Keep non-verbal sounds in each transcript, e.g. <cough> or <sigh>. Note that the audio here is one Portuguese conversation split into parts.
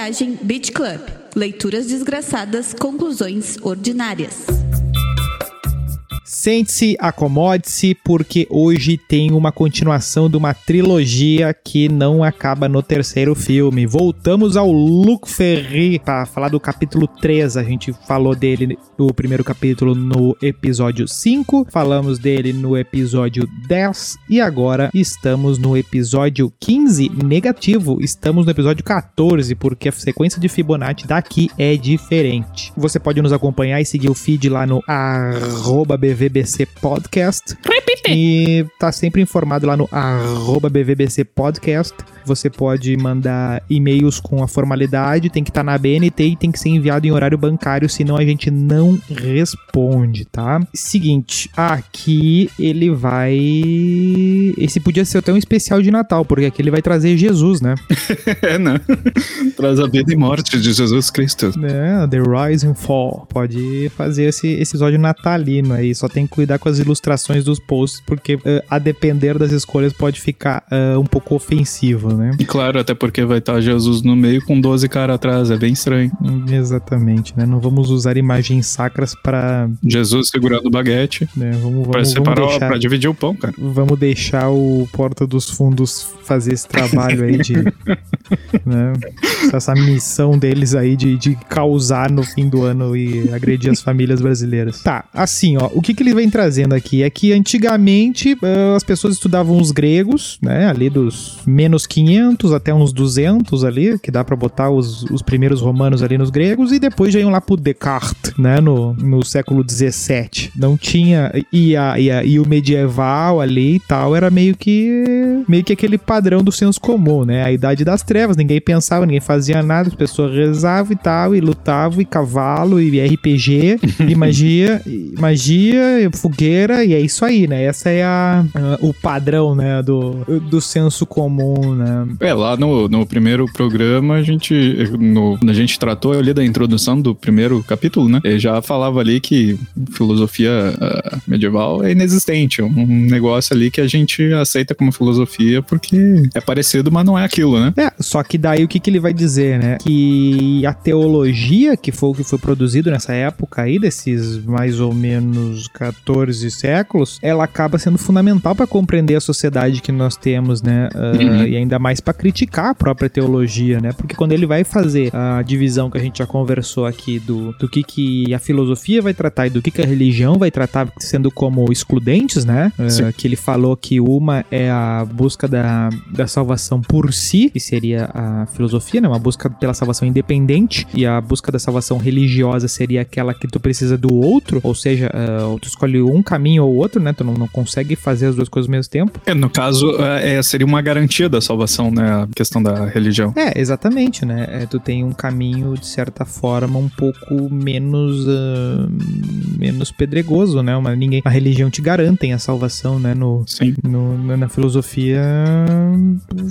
Viagem Beach Club. Leituras desgraçadas, conclusões ordinárias. Sente-se, acomode-se, porque hoje tem uma continuação de uma trilogia que não acaba no terceiro filme. Voltamos ao Luc Ferry para falar do capítulo 3. A gente falou dele no primeiro capítulo no episódio 5, falamos dele no episódio 10 e agora estamos no episódio 15 negativo. Estamos no episódio 14 porque a sequência de Fibonacci daqui é diferente. Você pode nos acompanhar e seguir o feed lá no arroba BVBC Podcast. Repite. E tá sempre informado lá no arroba BVBC Podcast. Você pode mandar e-mails com a formalidade, tem que estar na BNT e tem que ser enviado em horário bancário, senão a gente não responde, tá? Seguinte, aqui ele vai. Esse podia ser até um especial de Natal, porque aqui ele vai trazer Jesus, né? <laughs> é, né? Traz a vida e morte de Jesus Cristo. É, The Rise and Fall. Pode fazer esse, esse episódio natalino aí. Só tem que cuidar com as ilustrações dos posts, porque uh, a depender das escolhas pode ficar uh, um pouco ofensivo, né? E claro, até porque vai estar Jesus no meio com 12 caras atrás. É bem estranho. Exatamente, né? Não vamos usar imagens sacras para Jesus segurando o baguete. Né? Vamos, vamos, separar, vamos deixar, pra dividir o pão, cara. Vamos deixar o Porta dos Fundos fazer esse trabalho aí de. <laughs> né? Essa missão deles aí de, de causar no fim do ano e agredir as famílias brasileiras. Tá, assim, ó, o que, que ele vem trazendo aqui é que antigamente uh, as pessoas estudavam os gregos, né? Ali dos menos 500 até uns 200 ali, que dá para botar os, os primeiros romanos ali nos gregos, e depois já iam lá pro Descartes, né? No, no século 17. Não tinha. E, a, e, a, e o medieval ali e tal era meio que. meio que aquele padrão do senso comum, né? A idade das trevas, ninguém pensava, ninguém fazia nada, as pessoas rezavam e tal, e lutavam, e cavalo, e RPG, <laughs> e magia, e magia, fogueira, e é isso aí, né? Essa é a, a, o padrão, né? Do, do senso comum, né? É, lá no, no primeiro programa, a gente. No, a gente tratou ali da introdução do primeiro capítulo, né? Ele já falava ali que filosofia uh, medieval é inexistente. Um negócio ali que a gente aceita como filosofia porque é parecido, mas não é aquilo, né? É, só que daí o que, que ele vai dizer, né? Que a teologia, que foi o que foi produzido nessa época aí, desses mais ou menos 14 séculos, ela acaba sendo fundamental para compreender a sociedade que nós temos, né? Uh, uhum. E ainda mais para criticar a própria teologia, né? Porque quando ele vai fazer a divisão que a gente já conversou aqui do, do que, que a filosofia vai tratar e do que, que a religião vai tratar, sendo como excludentes, né? Uh, que ele falou que uma é a busca da, da salvação por si, que seria a filosofia, né? Uma busca pela salvação independente, e a busca da salvação religiosa seria aquela que tu precisa do outro, ou seja, uh, tu escolhe um caminho ou outro, né? Tu não, não consegue fazer as duas coisas ao mesmo tempo. É, no caso, é, seria uma garantia da salvação, né? A questão da religião. É, exatamente, né? É, tu tem um caminho, de certa forma, um pouco menos uh, menos pedregoso, né? Uma, ninguém, a religião te garantem a salvação, né? No, Sim. No, na filosofia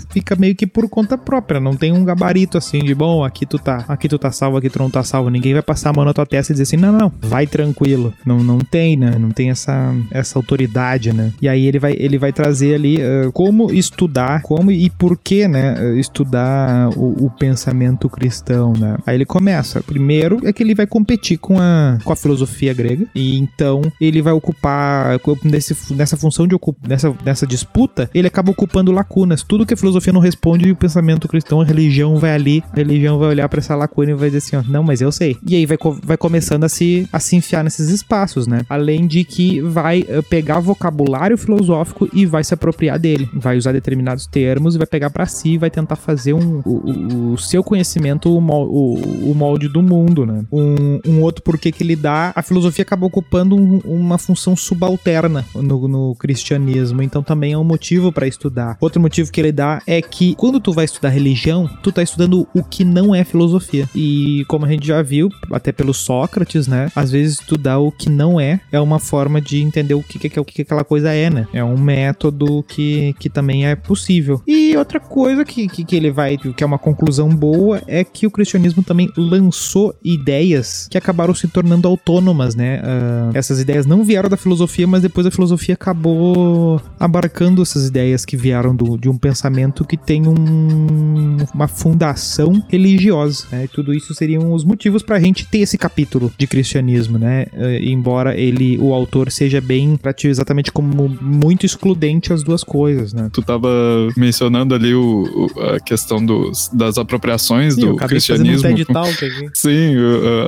fica meio que por conta própria, não tem um gabarito assim de bom, aqui tu tá, aqui tu tá salvo, aqui tu não tá salvo. Ninguém vai passar a mão na tua testa e dizer assim, não, não, vai tranquilo. Não, não tem, né? Não tem essa, essa autoridade, né? E aí ele vai, ele vai trazer ali uh, como estudar, como e por que, né? Estudar o, o, pensamento cristão, né? Aí ele começa. Primeiro é que ele vai competir com a, com a filosofia grega e então ele vai ocupar nesse, nessa função de nessa, nessa disputa, ele acaba ocupando lacunas. Tudo que a filosofia não responde, o pensamento cristão, a religião vai ali, a religião vai olhar para essa lacuna e vai dizer assim, ó, não, mas eu sei. E aí vai, vai começando a se, a se enfiar nesses espaços, né? Além de que vai uh, pegar vocabulário filosófico e vai se apropriar dele. Vai usar determinados termos e vai pegar para si e vai tentar fazer um, o, o seu conhecimento o, o, o, molde do mundo, né? Um, um outro porquê que ele dá, a filosofia acaba ocupando um, uma função subalterna no, no cristianismo, então também é um motivo para estudar. Outro motivo que ele dá é que quando tu vai estudar religião, tu tá estudando o que não é filosofia. E como a gente já viu, até pelo Sócrates, né? Às vezes estudar o que não é é uma forma de entender o que, que, o que aquela coisa é, né? É um método que, que também é possível. E E outra coisa que, que, que ele vai, que é uma conclusão boa, é que o cristianismo também lançou ideias que acabaram se tornando autônomas, né? Uh, essas ideias não vieram da filosofia, mas depois a filosofia acabou abarcando essas ideias que vieram do, de um pensamento que tem um, uma fundação religiosa, né? E tudo isso seriam os motivos para a gente ter esse capítulo de cristianismo, né? Uh, embora ele, o autor, seja bem tratado exatamente como muito excludente as duas coisas, né? Tu tava mencionando ali o, o a questão dos, das apropriações <laughs> Sim, do cristianismo. um aqui. Sim,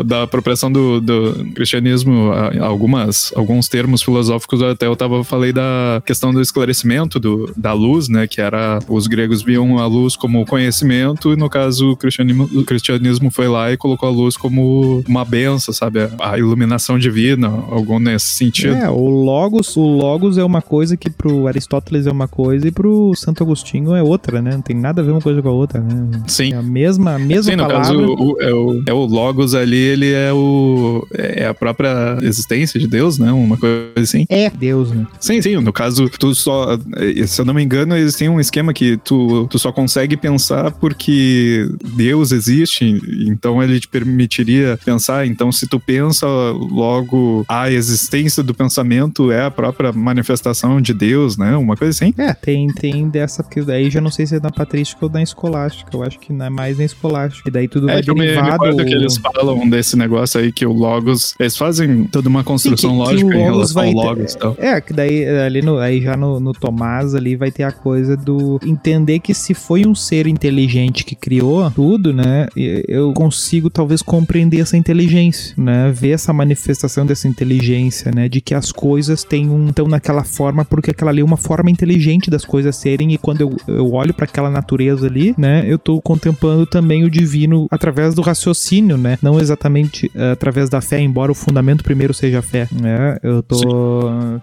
da apropriação do, do cristianismo, algumas, alguns termos filosóficos, até eu tava, falei da questão do esclarecimento do, da luz, né, que era, os gregos viam a luz como conhecimento, e no caso o cristianismo, o cristianismo foi lá e colocou a luz como uma benção, sabe, a iluminação divina, algo nesse sentido. É, o Logos, o Logos é uma coisa que pro Aristóteles é uma coisa e pro Santo Agostinho é outra, né? Não tem nada a ver uma coisa com a outra, né? Sim. É a mesma, a mesma Sim, no palavra. caso, o, o- é, o, é o Logos ali, ele é o. É a própria existência de Deus, né? Uma coisa assim. É Deus, né? Sim, sim. No caso, tu só. eh, Se eu não me engano, eles têm um esquema que tu, tu só consegue pensar porque Deus existe, então ele te permitiria pensar. Então, se tu pensa, logo a existência do pensamento é a própria manifestação de Deus, né? Uma coisa assim. É, tem, tem dessa, porque daí já não sei se é na patrística ou na escolástica. Eu acho que não é mais na escolástica. E daí tudo É vai que eu me derivado. recordo que eles falam desse negócio aí que o Logos. Eles fazem toda uma construção Sim, que- que lógica o em relação ao ter- Logos e tal. É, que daí ali no, aí já no, no Tomás ali vai ter a coisa do entender que se foi um ser inteligente que criou tudo, né? Eu consigo talvez compreender essa inteligência, né? Ver essa manifestação dessa inteligência, né? De que as coisas têm um estão naquela forma porque aquela ali é uma forma inteligente das coisas serem e quando eu, eu olho para aquela natureza ali, né? Eu tô contemplando também o divino através do raciocínio, né? Não exatamente eh, através da fé, embora o fundamento primeiro seja a fé, né? Eu tô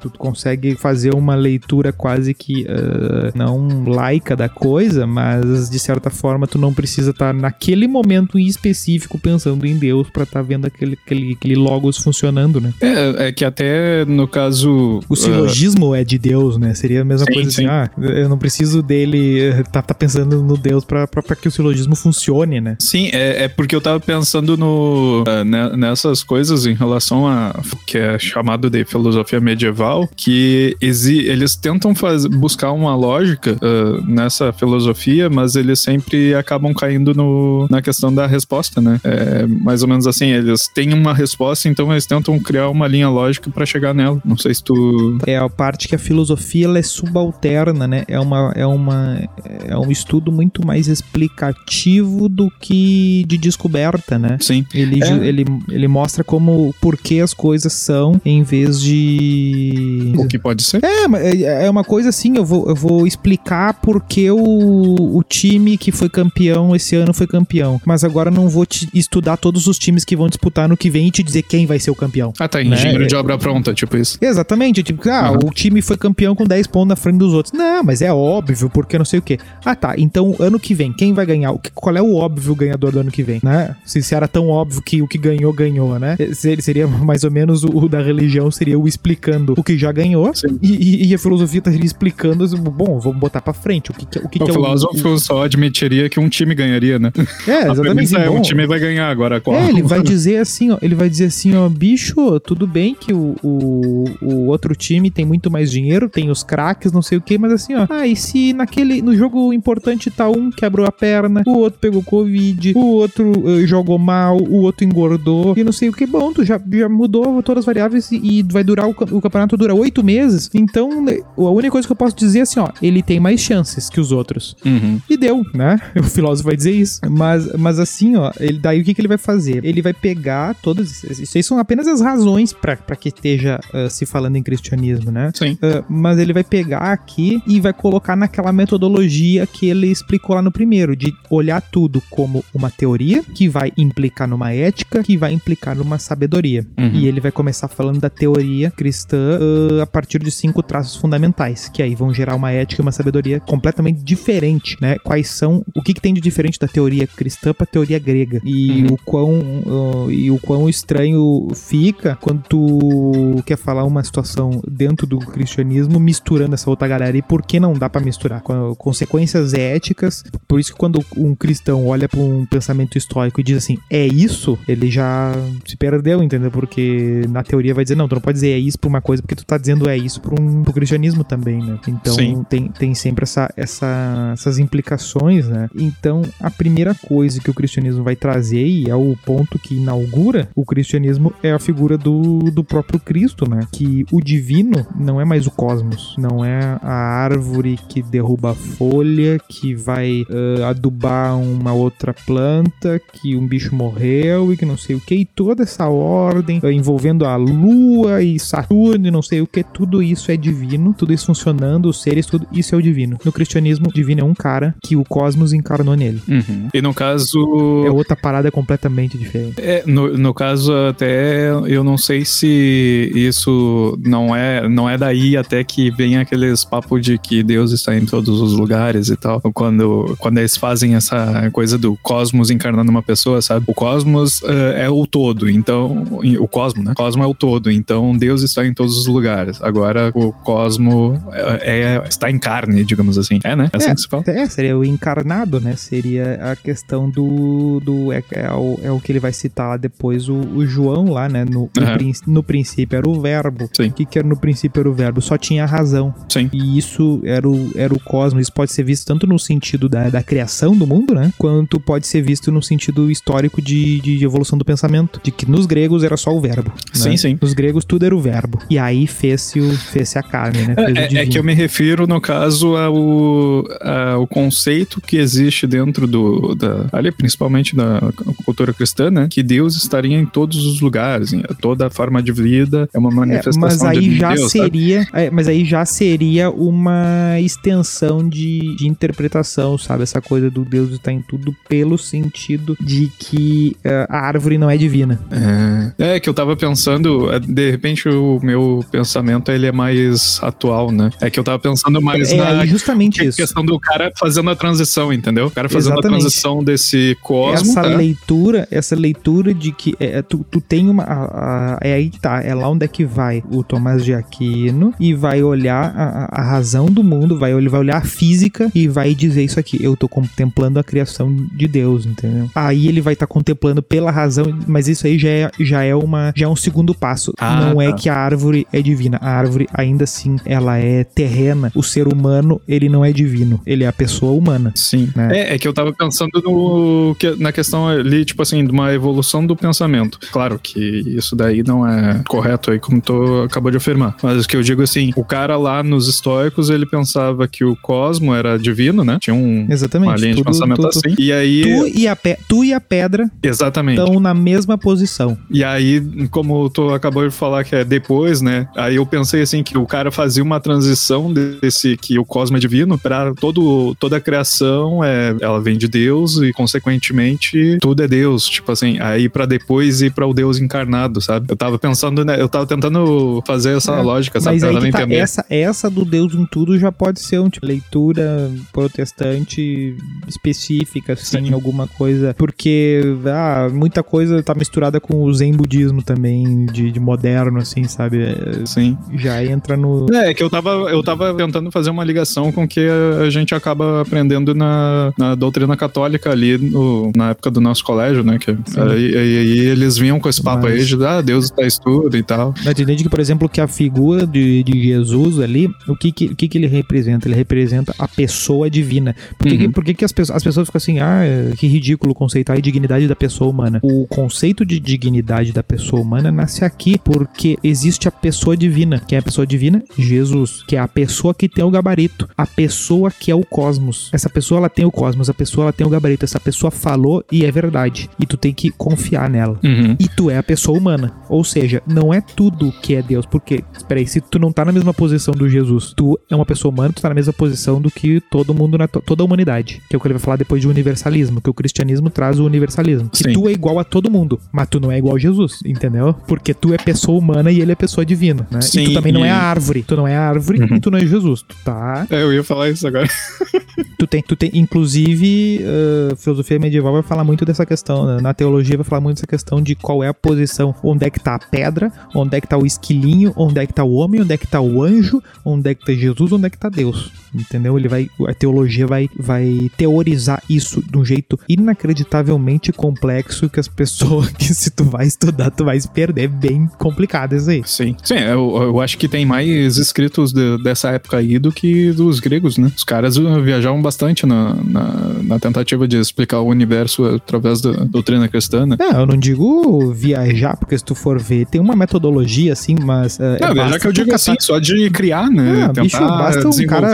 tu consegue fazer uma leitura quase que eh, não laica da coisa, mas de certa forma tu não precisa estar naquele momento em específico pensando em Deus pra estar vendo aquele, aquele, aquele logos funcionando, né? É, é que até no caso. O silogismo é de Deus, né? Seria a mesma Sim, coisa assim, sim. ah, eu não preciso dele eh, tá, tá pensando no Deus pra, pra, pra que o silogismo funcione, né? Sim, é, é porque eu tava pensando no, ah, ne- nessas coisas em relação a que é chamado de filosofia medieval, que exi, eles tentam faz, buscar uma lógica ah, nessa filosofia, mas eles sempre acabam caindo no, na questão da resposta, né? É, mais ou menos assim, eles têm uma resposta, então eles tentam criar uma linha lógica pra chegar nela. Não sei se tu. É a parte que a filosofia ela é subalterna, né? É, uma, é, uma, é um estudo muito mais explicativo do que de descoberta, né? Sim. Ele, É. ele, ele mostra como por que as coisas são em vez de. O que pode ser? É, mas é é uma coisa assim, eu vou, eu vou explicar por que o, o time que foi campeão esse ano foi campeão. Mas agora não vou te estudar todos os times que vão disputar no que vem e te dizer quem vai ser o campeão. Ah, tá. Né? Engenheiro É- de obra pronta, tipo isso. Exatamente, tipo, ah, Aham. o time foi campeão com 10 pontos na frente dos outros. Não, mas é óbvio, porque não sei o quê. Ah, tá, então ano que vem, quem vai ganhar? O Qual é o óbvio ganhador do ano que vem, né? Se, se era tão óbvio que o que ganhou, ganhou, né? Se- Seria <laughs> mais ou menos o, o da religião, seria o explicando o que já ganhou, e, e- e a filosofia estaria explicando, bom, vamos botar pra frente, o que, que- o que, O que é filósofo só admitiria que um time ganharia, né? É, <laughs> exatamente. é um time vai ganhar agora qual? É, ele vai <laughs> dizer assim, ó, ele vai dizer assim, ó, bicho, tudo bem que o, o, o outro time tem muito mais dinheiro, tem os craques, não sei o que, mas assim, ó, ah, e se naquele, no jogo importante tá um quebrou a perna, o outro pegou covid, o outro eh, jogou mal, o outro engordou, e não sei o que, bom, tu já, já mudou todas as variáveis e, e vai durar, o, o campeonato dura oito meses, então né, a única coisa que eu posso dizer é assim, ó, ele tem mais chances que os outros. Uhum. E deu, né? <laughs> O filósofo vai dizer isso. Mas, mas assim, ó, ele, daí o que, que ele vai fazer? Ele vai pegar todos. Isso aí são apenas as razões pra que esteja ah, se falando em cristianismo, né? Sim. Ah, mas ele vai pegar aqui e vai colocar naquela metodologia que ele explicou lá no primeiro, de olhar tudo como uma teoria que vai implicar numa ética, que vai implicar numa sabedoria. Uhum. E ele vai começar falando da teoria cristã ah, a partir de cinco traços fundamentais, que aí vão gerar uma ética e uma sabedoria completamente diferente, né? Quais são, o que, que tem de diferente da teoria cristã para teoria grega? E Uhum. o quão e o quão estranho fica quando tu quer falar uma situação dentro do cristianismo misturando essa outra galera e por que não dá pra misturar? Consequências éticas. Por isso que quando um cristão olha para um pensamento estoico e diz assim, é isso, ele já se perdeu, entendeu? Porque na teoria vai dizer, não, tu não pode dizer é isso pra uma coisa, porque tu tá dizendo é isso pro, um, pro cristianismo também, né? Então tem, tem sempre essa, essa, essas implicações, né? Então a primeira coisa que o cristianismo vai trazer, e é o ponto que inaugura o cristianismo, é a figura do, do próprio Cristo, né? Que o divino não é mais o cosmos, não é a árvore que derruba a folha, que vai uh, adubar uma outra planta, que um bicho morreu e que não sei o que, e toda essa ordem uh, envolvendo a lua e Saturno e não sei o que, tudo isso é divino, tudo isso funcionando, os seres, tudo isso é o divino. No cristianismo, o divino é um cara que o cosmos encarnou nele. Uhum. E no caso. É outra parada completamente diferente. É, no, no caso, até eu não sei se isso não é, não é daí até que vem aqueles papos de que Deus está em todos os lugares e tal. Quando, quando eles fazem essa coisa do cosmos encarnando uma pessoa, sabe? O cosmos uh, é o todo, então. O cosmo, né? O cosmo é o todo, então Deus está em todos os lugares. Agora o cosmo é, é está em carne, digamos assim. É, né? É assim é, que se fala. É, seria o encarnado, né? Seria a questão do. do é, é, o, é o que ele vai citar lá depois, o, o João lá, né? No, no, uhum. no, princípio era o verbo. Sim. O que, que era no princípio era o verbo? Só tinha razão. Sim. E isso era o, era o cosmos. Isso pode ser visto tanto no sentido da, da criação do mundo, né? Quanto pode ser visto no sentido histórico de, de evolução do pensamento. De que nos gregos era só o verbo. Sim, né? sim. Nos gregos tudo era o verbo. E aí fez-se fez a carne, né? É, é, que eu me refiro, no caso, ao, ao conceito que existe dentro do. Da, ali, principalmente da cultura cristã, né? Que Deus estaria em todos os lugares. Toda forma de vida é uma manifestação é, mas aí de já Deus, seria é, Mas aí já seria uma extensão de, de interpretação, sabe? Essa coisa do Deus estar em tudo pelo sentido de que uh, a árvore não é divina. É, é que eu tava pensando, é, de repente o meu pensamento ele é mais atual, né? É que eu tava pensando mais é, na justamente isso. questão do cara fazendo a transição, entendeu? O cara fazendo Exatamente. a transição desse cosmos. Essa tá? leitura, essa leitura de que é, tu, tu tem uma. A, a, é aí que tá, é lá onde é que vai o Tomás de Aquino e vai olhar a, a razão do mundo, vai, ele vai olhar a física e vai dizer isso aqui. Eu tô contemplando a criação de Deus, entendeu? Aí ele vai estar tá contemplando pela razão, mas isso aí já é, já é uma já é um segundo passo. Ah, Não é tá. que a árvore é divina. A árvore ainda assim ela é terrena. O ser humano ele não é divino. Ele é a pessoa humana. Sim. Né? É, é que eu tava pensando no, na questão ali, tipo assim, de uma evolução do pensamento. Claro que isso daí não é correto aí, como tu acabou de afirmar. Mas o que eu digo assim, o cara lá nos estoicos, ele pensava que o cosmo era divino, né? Tinha um, Exatamente. uma linha tudo, de pensamento tudo, assim. E aí... Tu e, a pe tu e a pedra Exatamente. estão na mesma posição. E aí, como tu acabou de falar que é depois, né? Aí eu pensei assim, que o cara fazia uma transição desse, que o cosmo é divino, pra todo, toda a criação, é, ela vem de Deus e, consequentemente, tudo é Deus. Tipo assim, aí para depois ir para o Deus encarnado, sabe? Eu tava pensando, né? Eu tava tentando fazer essa é, lógica, sabe? Mas aí tá, essa, essa do Deus em tudo já pode ser uma tipo, leitura protestante específica, assim, Sim. alguma coisa. Porque ah, muita coisa tá misturada com o Zen budismo também, de, de moderno, assim, sabe? Sim. Já entra no. É, que eu tava, eu tava tentando fazer uma ligação com o que a gente acaba aprendendo na, na doutrina católica ali no, na época do nosso colégio, né? Que aí, aí, aí, eles vinham com esse papo Mas... aí de ah, Deus está estudo e tal. Mas entende que, por exemplo, que a figura de, de Jesus ali, o que que, o que que ele representa? Ele representa a pessoa divina. Por que, uhum. que, por que, que as, pessoas, as pessoas ficam assim, ah, que ridículo conceitar a dignidade da pessoa humana? O conceito de dignidade da pessoa humana nasce aqui porque existe a pessoa divina. Quem é a pessoa divina? Jesus, que é a pessoa que tem o gabarito, a pessoa que é o cosmos. Essa pessoa ela tem o cosmos, a pessoa ela tem o gabarito, essa pessoa falou e é verdade. E tu tem que confiar nela. Uhum. E tu é a pessoa humana. Ou seja, não é tudo que é Deus. Porque, espera aí, se tu não tá na mesma posição do Jesus, tu é uma pessoa humana, tu tá na mesma posição do que todo mundo, na toda a humanidade. Que é o que ele vai falar depois de universalismo, que o cristianismo traz o universalismo. Que tu é igual a todo mundo, mas tu não é igual a Jesus, entendeu? Porque tu é pessoa humana e ele é pessoa divina, né? Sim, e tu também e... não é a árvore. Tu não é a árvore uhum. e tu não é Jesus. Tu tá. É, eu ia falar isso agora. <laughs> tu tem, tu tem, inclusive, uh, filosofia medieval vai falar muito dessa questão, né? na teologia vai falar muito dessa questão de qual é a posição, onde é que tá a pedra, onde é que tá o esquilinho, onde é que tá o homem, onde é que tá o anjo, onde é que tá Jesus, onde é que tá Deus. Entendeu? Ele vai, a teologia vai, vai teorizar isso de um jeito inacreditavelmente complexo que as pessoas <laughs> que se tu vai estudar, tu vai se perder. É bem complicado isso aí. Sim, sim, eu, eu acho que tem mais escritos de- dessa época aí do que dos gregos, né? Os caras uh, viajavam bastante na, na, na tentativa de explicar o universo através da doutrina cristã, né? Não, eu não digo viajar, porque se tu for ver, tem uma metodologia assim, mas. é, Não, basta já que eu digo assim, só de criar, né? Ah, bicho, basta um cara.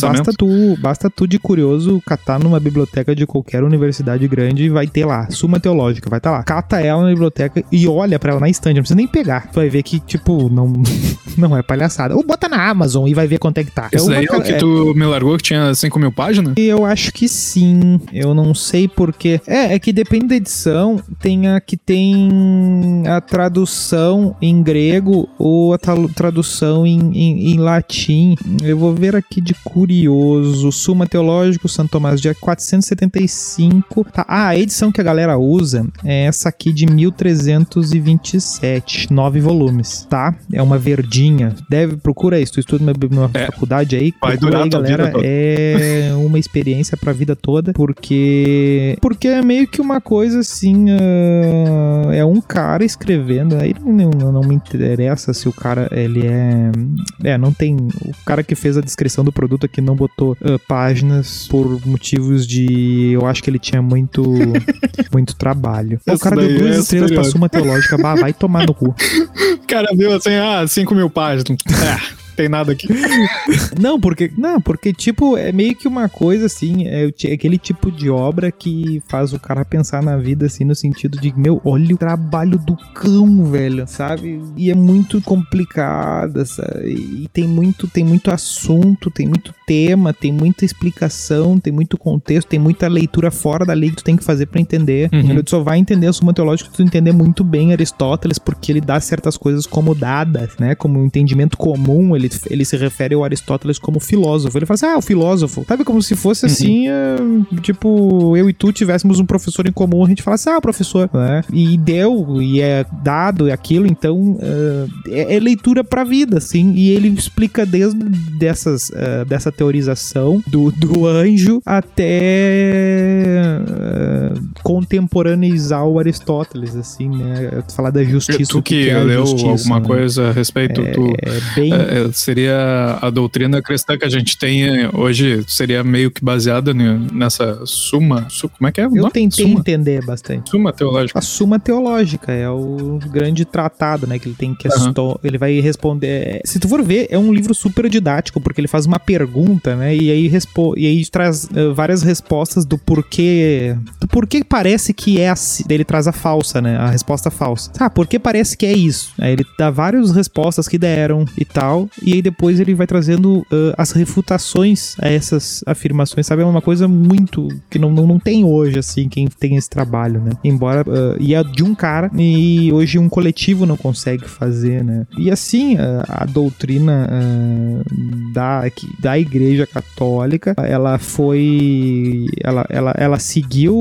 Basta tu, basta tu de curioso catar numa biblioteca de qualquer universidade grande e vai ter lá. Suma Teológica, vai estar lá. Cata ela na biblioteca e olha pra ela na estante, não precisa nem pegar. Tu vai ver que, tipo, não, <laughs> não é palhaçada. Ou bota na Amazon e vai ver quanto é que tá. Esse uma daí é o que é- tu me largou, que tinha 5 mil páginas? eu acho que sim. Eu não sei porquê. É, é que depende da edição. Tem a que tem a tradução em grego ou a tra- tradução em, em, em latim. Eu vou ver aqui de curioso. Suma Teológico, Santo Tomás de Aquino, 475. Tá. Ah, a edição que a galera usa é essa aqui de 1327. Nove volumes, tá? É uma verdinha. Deve, procura isso. Tu estuda numa É. faculdade aí. Vai durar aí, a tua vida galera. toda. É uma experiência pra vida toda, porque porque é meio que uma coisa assim, ah, é um cara escrevendo, aí não, não, não me interessa se o cara ele é, é, não tem, o cara que fez a descrição do produto aqui não botou ah, páginas por motivos de, eu acho que ele tinha muito <laughs> muito trabalho. o Esse cara deu duas é estrelas pra. Suma Teológica, bah, vai tomar no cu. <laughs> O cara viu assim, ah, 5 mil páginas. Ah, <laughs> tem nada aqui. <laughs> Não, porque não, porque tipo é meio que uma coisa assim, é ti- aquele tipo de obra que faz o cara pensar na vida assim no sentido de meu, olha o trabalho do cão, velho, sabe? E é muito complicada, sabe? E tem muito tem muito assunto, tem muito tema, tem muita explicação, tem muito contexto, tem muita leitura fora da lei que tu tem que fazer pra entender. Uhum. Tu só vai entender a Suma Teológica se tu entender muito bem Aristóteles, porque ele dá certas coisas como dadas, né? Como um entendimento comum, ele, ele se refere ao Aristóteles como filósofo. Ele fala assim, ah, o filósofo. Sabe, como se fosse assim, é, tipo, eu e tu tivéssemos um professor em comum, a gente fala assim, ah, professor, né? E deu, e é dado, é aquilo, então é, é leitura pra vida, assim, e ele explica desde dessas, eh, dessa teorização do, do anjo até contemporaneizar o Aristóteles, assim, né? Falar da justiça. tu o que é leu justiça, alguma né? coisa a respeito, tu... É bem. é, é, seria a doutrina cristã que a gente tem eh, hoje, seria meio que baseada ne- nessa suma, su- como é que é? eu tentei Suma, entender bastante. suma teológica. A Suma Teológica é o grande tratado, né? Que ele tem questão. Ele vai responder. Se tu for ver, é um livro super didático, porque ele faz uma pergunta, né? E aí, respo... e aí traz eh, várias respostas do porquê. Do porquê parece que é assim. Ele traz a falsa, né? A resposta falsa. Ah, porque parece que é isso. Aí ele dá várias respostas que deram e tal. E aí depois ele vai trazendo ah, as refutações a essas afirmações, sabe? É uma coisa muito. que não, não, não tem hoje, assim, quem tem esse trabalho, né? Embora. ah, e é de um cara e hoje um coletivo não consegue fazer, né? E assim, ah, a doutrina da, da Igreja Católica, ela foi. Ela, ela, ela seguiu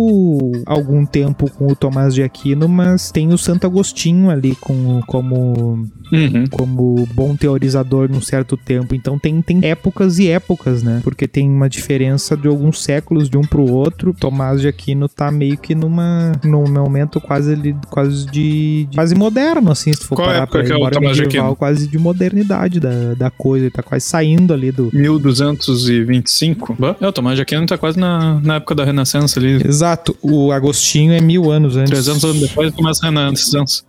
algum tempo com o Tomás de Aquino, mas tem o Santo Agostinho ali com, como Uhum. como bom teorizador num certo tempo. Então tem, tem épocas e épocas, né? Porque tem uma diferença de alguns séculos de um pro outro. Tomás de Aquino tá meio que numa num momento quase ali, quase de, de- quase moderno, assim, se tu for Qual parar época pra que é o Tomás de medieval, Aquino? quase de modernidade da, da coisa. Ele tá quase saindo ali do 1225. Bah, É, o Tomás de Aquino tá quase na, na época da Renascença ali. Exato, o Agostinho é mil anos antes. 300 anos depois começa a Renascença.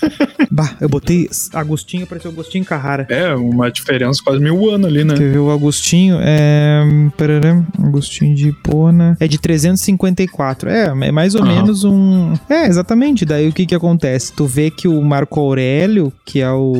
<laughs> Bah, eu botei Agostinho, apareceu Agostinho Carrara. É, uma diferença quase mil anos ali, né? Ver o Agostinho? É. Parará, Agostinho de Hipona. É de 354. É, é mais ou Aham. menos um. É, exatamente. Daí o que que acontece? Tu vê que o Marco Aurélio, que é o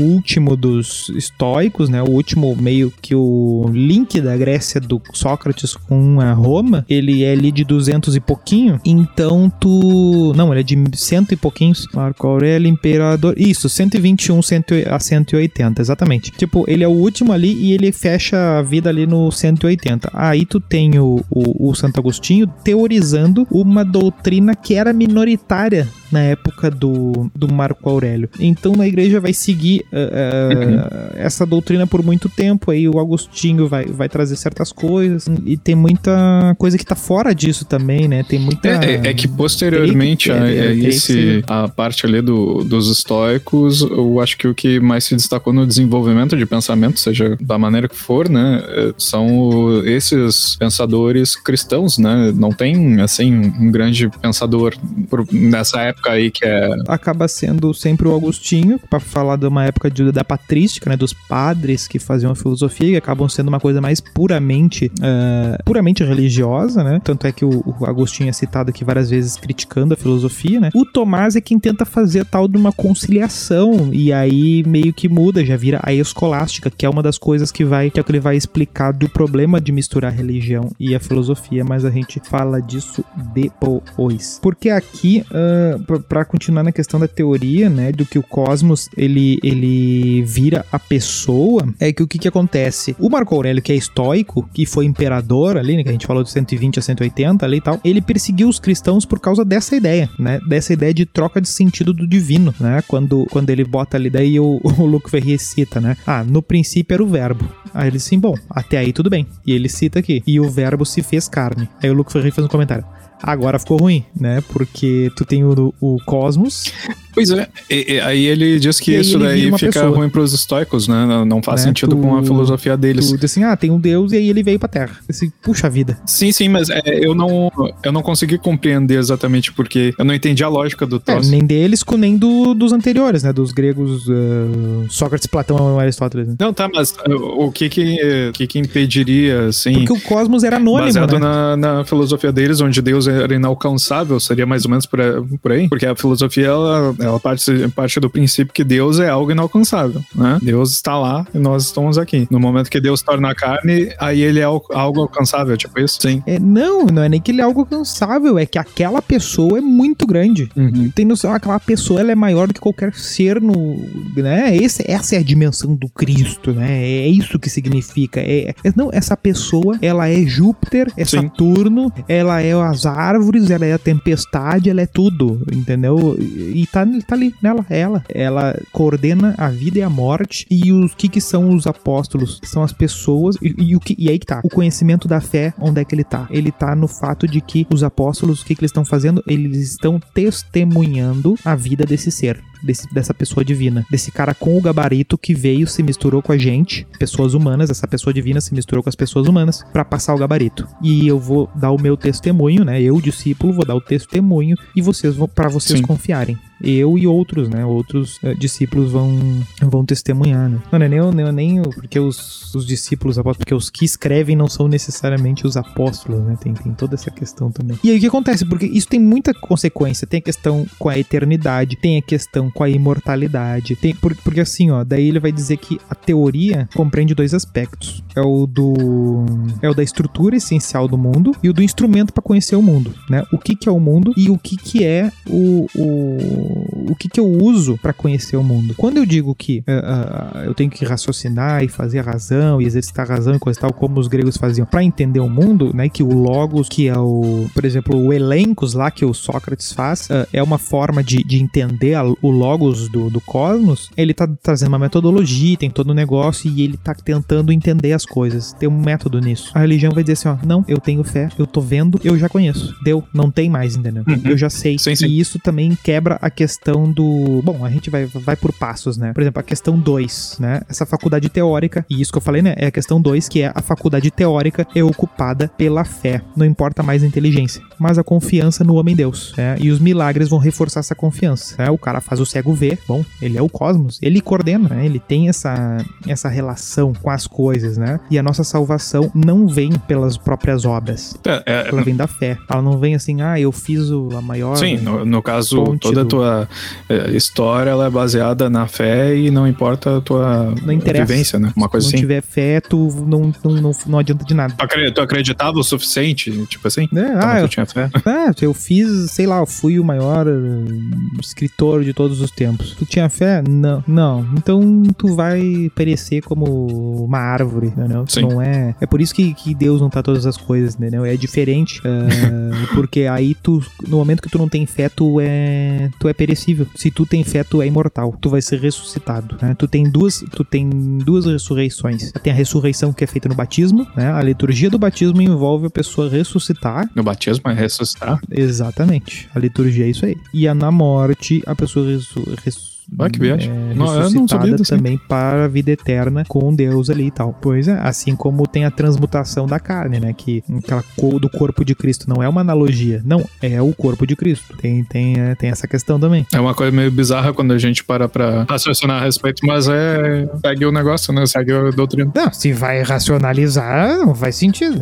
último dos estoicos, né? O último meio que o link da Grécia do Sócrates com a Roma, ele é ali de 200 e pouquinho. Então tu. Não, ele é de cento e pouquinhos. Marco Aurélio, imperador. Isso, 121 cento a 180, exatamente. Tipo, ele é o último ali e ele fecha a vida ali no 180. Aí tu tem o, o, o Santo Agostinho teorizando uma doutrina que era minoritária na época do, do Marco Aurélio. Então a igreja vai seguir uh, uh, essa doutrina por muito tempo. Aí o Agostinho vai, vai trazer certas coisas e tem muita coisa que tá fora disso também, né? Tem muita. É, é, é que posteriormente a, a, esse, a parte ali do, dos estoicos, eu acho que o que mais se destacou no desenvolvimento de pensamento, seja da maneira que for, né? São esses pensadores cristãos, né? Não tem, assim, um grande pensador por, nessa época aí que é. Acaba sendo sempre o Agostinho, para falar de uma época de, da patrística, né? Dos padres que faziam a filosofia, que acabam sendo uma coisa mais puramente, uh, puramente religiosa, né? Tanto é que o, o, Agostinho é citado aqui várias vezes criticando a filosofia, né? O Tomás é quem tenta fazer tal de uma conciliação, e aí meio que muda, já vira a escolástica, que é uma das coisas que vai, que é o que ele vai explicar do problema de misturar religião e a filosofia, mas a gente fala disso depois. Porque aqui, uh, para continuar na questão da teoria, né, do que o cosmos ele, ele vira a pessoa, é que o que que acontece? O Marco Aurélio, que é estoico, que foi imperador ali, né, que a gente falou de 120 a 180 ali e tal, ele perseguiu os cristãos por causa dessa ideia, né, dessa ideia de troca de sentido do divino, né, quando, quando ele bota ali, daí o, <laughs> o Luke Ferri cita, né, ah, no princípio era o verbo. Aí ele sim, bom, até aí tudo bem. E ele cita aqui, e o verbo se fez carne. Aí o Luke Ferri fez um comentário. Agora ficou ruim, né? Porque tu tem o, o Cosmos. Pois é, e, e, aí ele diz que isso daí fica pessoa. ruim pros estoicos, né? Não, faz né? sentido tu, com a filosofia deles. Tu assim, ah, tem um deus e aí ele veio pra Terra. Puxa vida. Sim, sim, mas é, eu, não, eu não consegui compreender exatamente porque eu não entendi a lógica do é, troço. É, nem deles, nem do, dos anteriores, né? Dos gregos, uh, Sócrates, Platão e Aristóteles. Né? Não, tá, mas uh, o que que, que que impediria, assim... Porque o cosmos era anônimo, Baseado né? na, na filosofia deles, onde Deus era inalcançável, seria mais ou menos por, por aí? Porque a filosofia, ela, ela parte, parte do princípio que Deus é algo inalcançável, né? Deus está lá e nós estamos aqui. No momento que Deus torna a carne, aí ele é algo alcançável, tipo isso? Sim. É, não, não é nem que ele é algo alcançável, é que aquela pessoa é muito grande. Uhum. Tem noção, aquela pessoa ela é maior do que qualquer ser no, né? Esse, essa é a dimensão do Cristo, né? É isso que significa. É, é não, essa pessoa, ela é Júpiter, é Sim. Saturno, ela é as árvores, ela é a tempestade, ela é tudo, entendeu? E tá, tá ali nela, é ela. Ela coordena a vida e a morte. E os que que são os apóstolos? São as pessoas. E, e o que, e aí que tá. O conhecimento da fé, onde é que ele tá? Ele tá no fato de que os apóstolos, o que que eles estão fazendo? Eles estão testemunhando a vida desse ser desse, dessa pessoa divina, desse cara com o gabarito que veio, se misturou com a gente, pessoas humanas, essa pessoa divina se misturou com as pessoas humanas para passar o gabarito. E eu vou dar o meu testemunho, né? Eu, discípulo, vou dar o testemunho e vocês vão para vocês Sim. confiarem eu e outros, né? Outros uh, discípulos vão, vão testemunhar, né? Não, não é nem, não é nem porque os, os discípulos apóstolos, porque os que escrevem não são necessariamente os apóstolos, né? Tem, tem toda essa questão também. E aí o que acontece? Porque isso tem muita consequência. Tem a questão com a eternidade, tem a questão com a imortalidade. Tem, por, porque assim, ó, daí ele vai dizer que a teoria compreende dois aspectos. É o do é o da estrutura essencial do mundo e o do instrumento para conhecer o mundo, né? O que que é o mundo e o que que é o, o, o que que eu uso para conhecer o mundo. Quando eu digo que uh, uh, eu tenho que raciocinar e fazer a razão e exercitar a razão e coisa tal, como os gregos faziam para entender o mundo, né? Que o logos, que é o, por exemplo, o elencos lá que o Sócrates faz, uh, é uma forma de, de entender a, o logos do, do cosmos, ele tá trazendo uma metodologia, tem todo o um negócio e ele tá tentando entender as coisas. Tem um método nisso. A religião vai dizer assim, ó, não, eu tenho fé, eu tô vendo, eu já conheço. Deu, não tem mais, entendeu? Uhum. Eu já sei. Sim, sim. E isso também quebra a questão do... Bom, a gente vai, vai por passos, né? Por exemplo, a questão 2, né? Essa faculdade teórica, e isso que eu falei, né? É a questão 2, que é a faculdade teórica é ocupada pela fé. Não importa mais a inteligência, mas a confiança no homem-deus, né? E os milagres vão reforçar essa confiança, né? O cara faz o cego ver, bom, ele é o cosmos, ele coordena, né? Ele tem essa, essa relação com as coisas, né? E a nossa salvação não vem pelas próprias obras. É, é, ela vem da fé. Ela não vem assim, ah, eu fiz o, a maior. Sim, no, no caso, toda a tua é, história ela é baseada na fé e não importa a tua vivência, né? Uma coisa Se não assim. tiver fé, tu não, não, não, não adianta de nada. Tu acreditava o suficiente, tipo assim? É, ah, eu, fé. Ah, <laughs> eu fiz, sei lá, eu fui o maior uh, escritor de todos os tempos. Tu tinha fé? Não. Não. Então tu vai perecer como uma árvore, entendeu? Sim. Não é. É por isso que, que Deus não tá todas as coisas, entendeu? É diferente. uh, <laughs> porque aí tu, no momento que tu não tem fé, tu é, tu é perecível. Se tu tem fé, tu é imortal. Tu vai ser ressuscitado. né? Tu tem duas, tu tem duas ressurreições. Tem a ressurreição que é feita no batismo, né? A liturgia do batismo envolve a pessoa ressuscitar No batismo é ressuscitar. Exatamente. A liturgia é isso aí. E a na morte, a pessoa ressu res- Ah, que viagem. é, Não, não ressuscitada disso. também para a vida eterna com Deus ali e tal. Pois é, assim como tem a transmutação da carne, né? Que aquela cor do corpo de Cristo não é uma analogia. Não, é o corpo de Cristo. Tem, tem, é, tem essa questão também. É uma coisa meio bizarra quando a gente para pra raciocinar a respeito, mas é. Segue o negócio, né? Segue a doutrina. Não, se vai racionalizar, não faz sentido.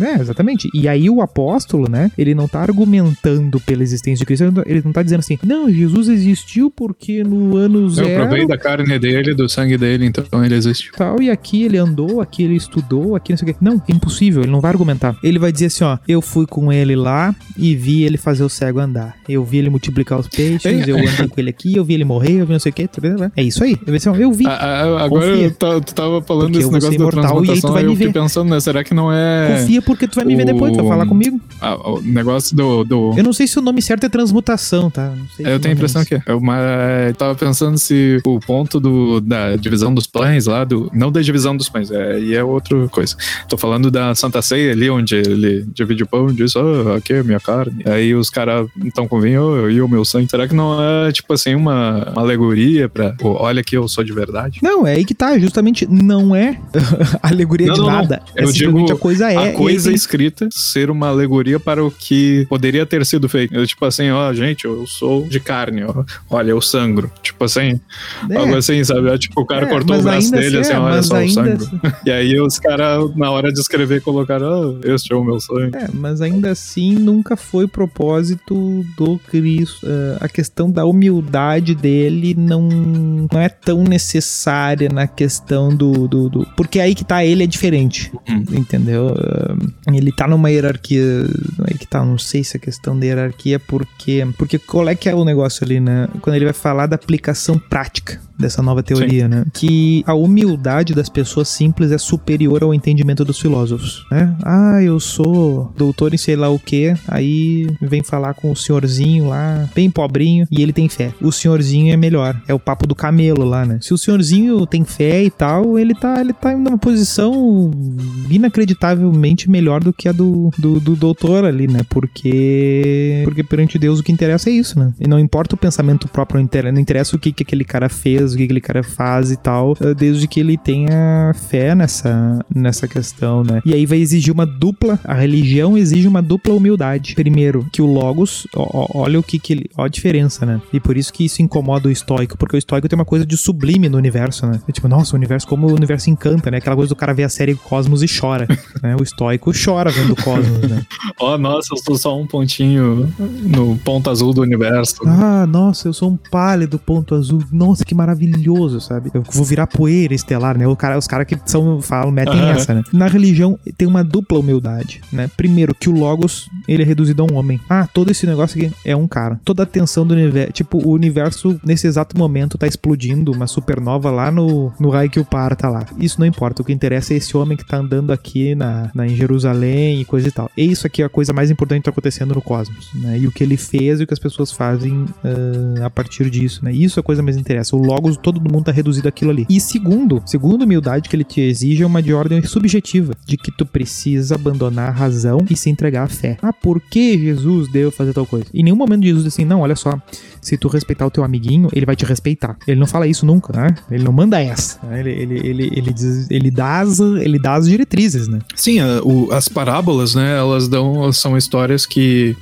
É, exatamente. E aí o apóstolo, né, ele não tá argumentando pela existência de Cristo, ele não ele não tá dizendo assim, não, Jesus existiu porque no ano Eu zero provei da carne dele, do sangue dele, então ele existe. tal, e aqui ele andou, aqui ele estudou, aqui não sei o quê. Não, impossível, ele não vai argumentar. Ele vai dizer assim, ó, eu fui com ele lá e vi ele fazer o cego andar. Eu vi ele multiplicar os peixes, É. eu andei com ele aqui, eu vi ele morrer, eu vi não sei o quê. tá? É isso aí. Vai dizer, ó, eu vi. Ah, ah, agora Confia. eu ta- tu tava falando Porque desse eu negócio da imortal e aí transmutação, aí eu fiquei pensando, né? Será que não é. Confia porque tu vai me ver depois, tu vai o- falar comigo. ah, o negócio do. do... Eu não sei se o nome certo é transmutação, tá? Não sei se Eu o tenho a nome impressão é que é. Eu mas, tava pensando se o ponto do, da divisão dos pães lá, do, não da divisão dos pães, é, e é outra coisa. Tô falando da Santa Ceia ali, onde ele divide o pão e diz, oh, aqui é minha carne. Aí os caras estão com vinho, oh, e o meu sangue. Será que não é, tipo assim, uma, uma alegoria pra, pô, olha que eu sou de verdade? Não, é aí que tá, justamente não é <laughs> alegoria Não, de não, não. nada. É Eu simplesmente digo a coisa é. a coisa escrita ser uma alegoria para o que poderia ter sido feito. Eu, tipo assim, ó, gente, eu sou de carne, ó. Olha, eu sangro. Tipo assim, É. algo assim, sabe? É, Tipo, o cara É, cortou o braço dele, assim, assim, é, olha só, ainda sangro. assim- E aí os caras, na hora de escrever, colocaram, ah, este é o meu sangue. É, mas ainda assim nunca foi propósito do Cristo. É, a questão da humildade dele não, não é tão necessária na questão do, do, do- Porque aí que tá, ele é diferente. Uhum. Entendeu? É, ele tá numa hierarquia. Aí que tá, não sei se a questão da hierarquia, porque. Porque qual é que é o negócio ali, né? Quando ele vai falar da aplicação prática dessa nova teoria, né? Que a humildade das pessoas simples é superior ao entendimento dos filósofos, né? Ah, eu sou doutor em sei lá o que, aí vem falar com o senhorzinho lá, bem pobrinho, e ele tem fé. O senhorzinho é melhor. É o papo do camelo lá, né? Se o senhorzinho tem fé e tal, ele tá, ele tá em uma posição inacreditavelmente melhor do que a do, do, do doutor ali, né? Porque porque perante Deus o que interessa é isso, né? E não importa o pensamento próprio, não interessa, não interessa o que, que aquele cara fez, o que aquele cara faz e tal, eh, desde que ele tenha fé nessa, nessa questão, né? E aí vai exigir uma dupla, a religião exige uma dupla humildade. Primeiro, que o Logos, ó, olha o que que ele, ó a diferença, né? E por isso que isso incomoda o estoico, porque o estoico tem uma coisa de sublime no universo, né? É tipo, nossa, o universo, como o universo encanta, né? Aquela coisa do cara ver a série Cosmos e chora, <laughs> né? O estoico chora vendo o Cosmos, né? <laughs> Ó, nossa, eu sou só um pontinho no ponto azul do universo. Ah, nossa, eu sou um pálido ponto azul. Nossa, que maravilhoso, sabe? Eu vou virar poeira estelar, né? O cara, os caras que são, falam, metem Aham. essa, né? Na religião tem uma dupla humildade, né? Primeiro, que o Logos, ele é reduzido a um homem. Ah, todo esse negócio aqui é um cara. Toda a atenção do universo, tipo, o universo nesse exato momento tá explodindo, uma supernova lá no, no raio que o par tá lá. Isso não importa, o que interessa é esse homem que tá andando aqui na, na, em Jerusalém e coisa e tal. E isso aqui é a coisa mais importante que tá acontecendo no cosmos, né? E o que ele fez e o que as pessoas fazem ah, a partir disso, né? Isso é a coisa mais interessa. O Logos, todo mundo tá reduzido àquilo ali. E segundo, segundo humildade que ele te exige é uma de ordem subjetiva, de que tu precisa abandonar a razão e se entregar à fé. Ah, por que Jesus deu fazer tal coisa? Em nenhum momento Jesus diz assim, não, olha só, se tu respeitar o teu amiguinho, ele vai te respeitar. Ele não fala isso nunca, né? Ele não manda essa. né? Ele, ele, ele, ele, diz, ele, dá as, ele dá as diretrizes, né? Sim, a- o- as parábolas, né, elas dão, são histórias que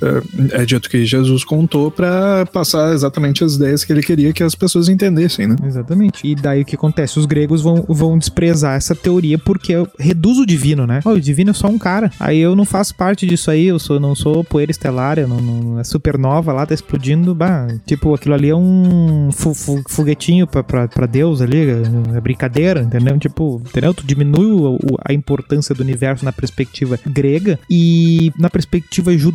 é, é dito que Jesus contou pra passar exatamente as ideias que ele queria que as pessoas entendessem, né? Exatamente. E daí o que acontece? Os gregos vão, vão desprezar essa teoria porque reduz o divino, né? Oh, o divino é só um cara. Aí eu não faço parte disso aí, eu sou, não sou poeira estelar, eu não, não é supernova lá, tá explodindo. Bah, tipo, aquilo ali é um fu fu foguetinho pra, pra, pra Deus ali, é brincadeira, entendeu? Tipo, entendeu? Tu diminui o, o, a importância do universo na perspectiva grega e na perspectiva ju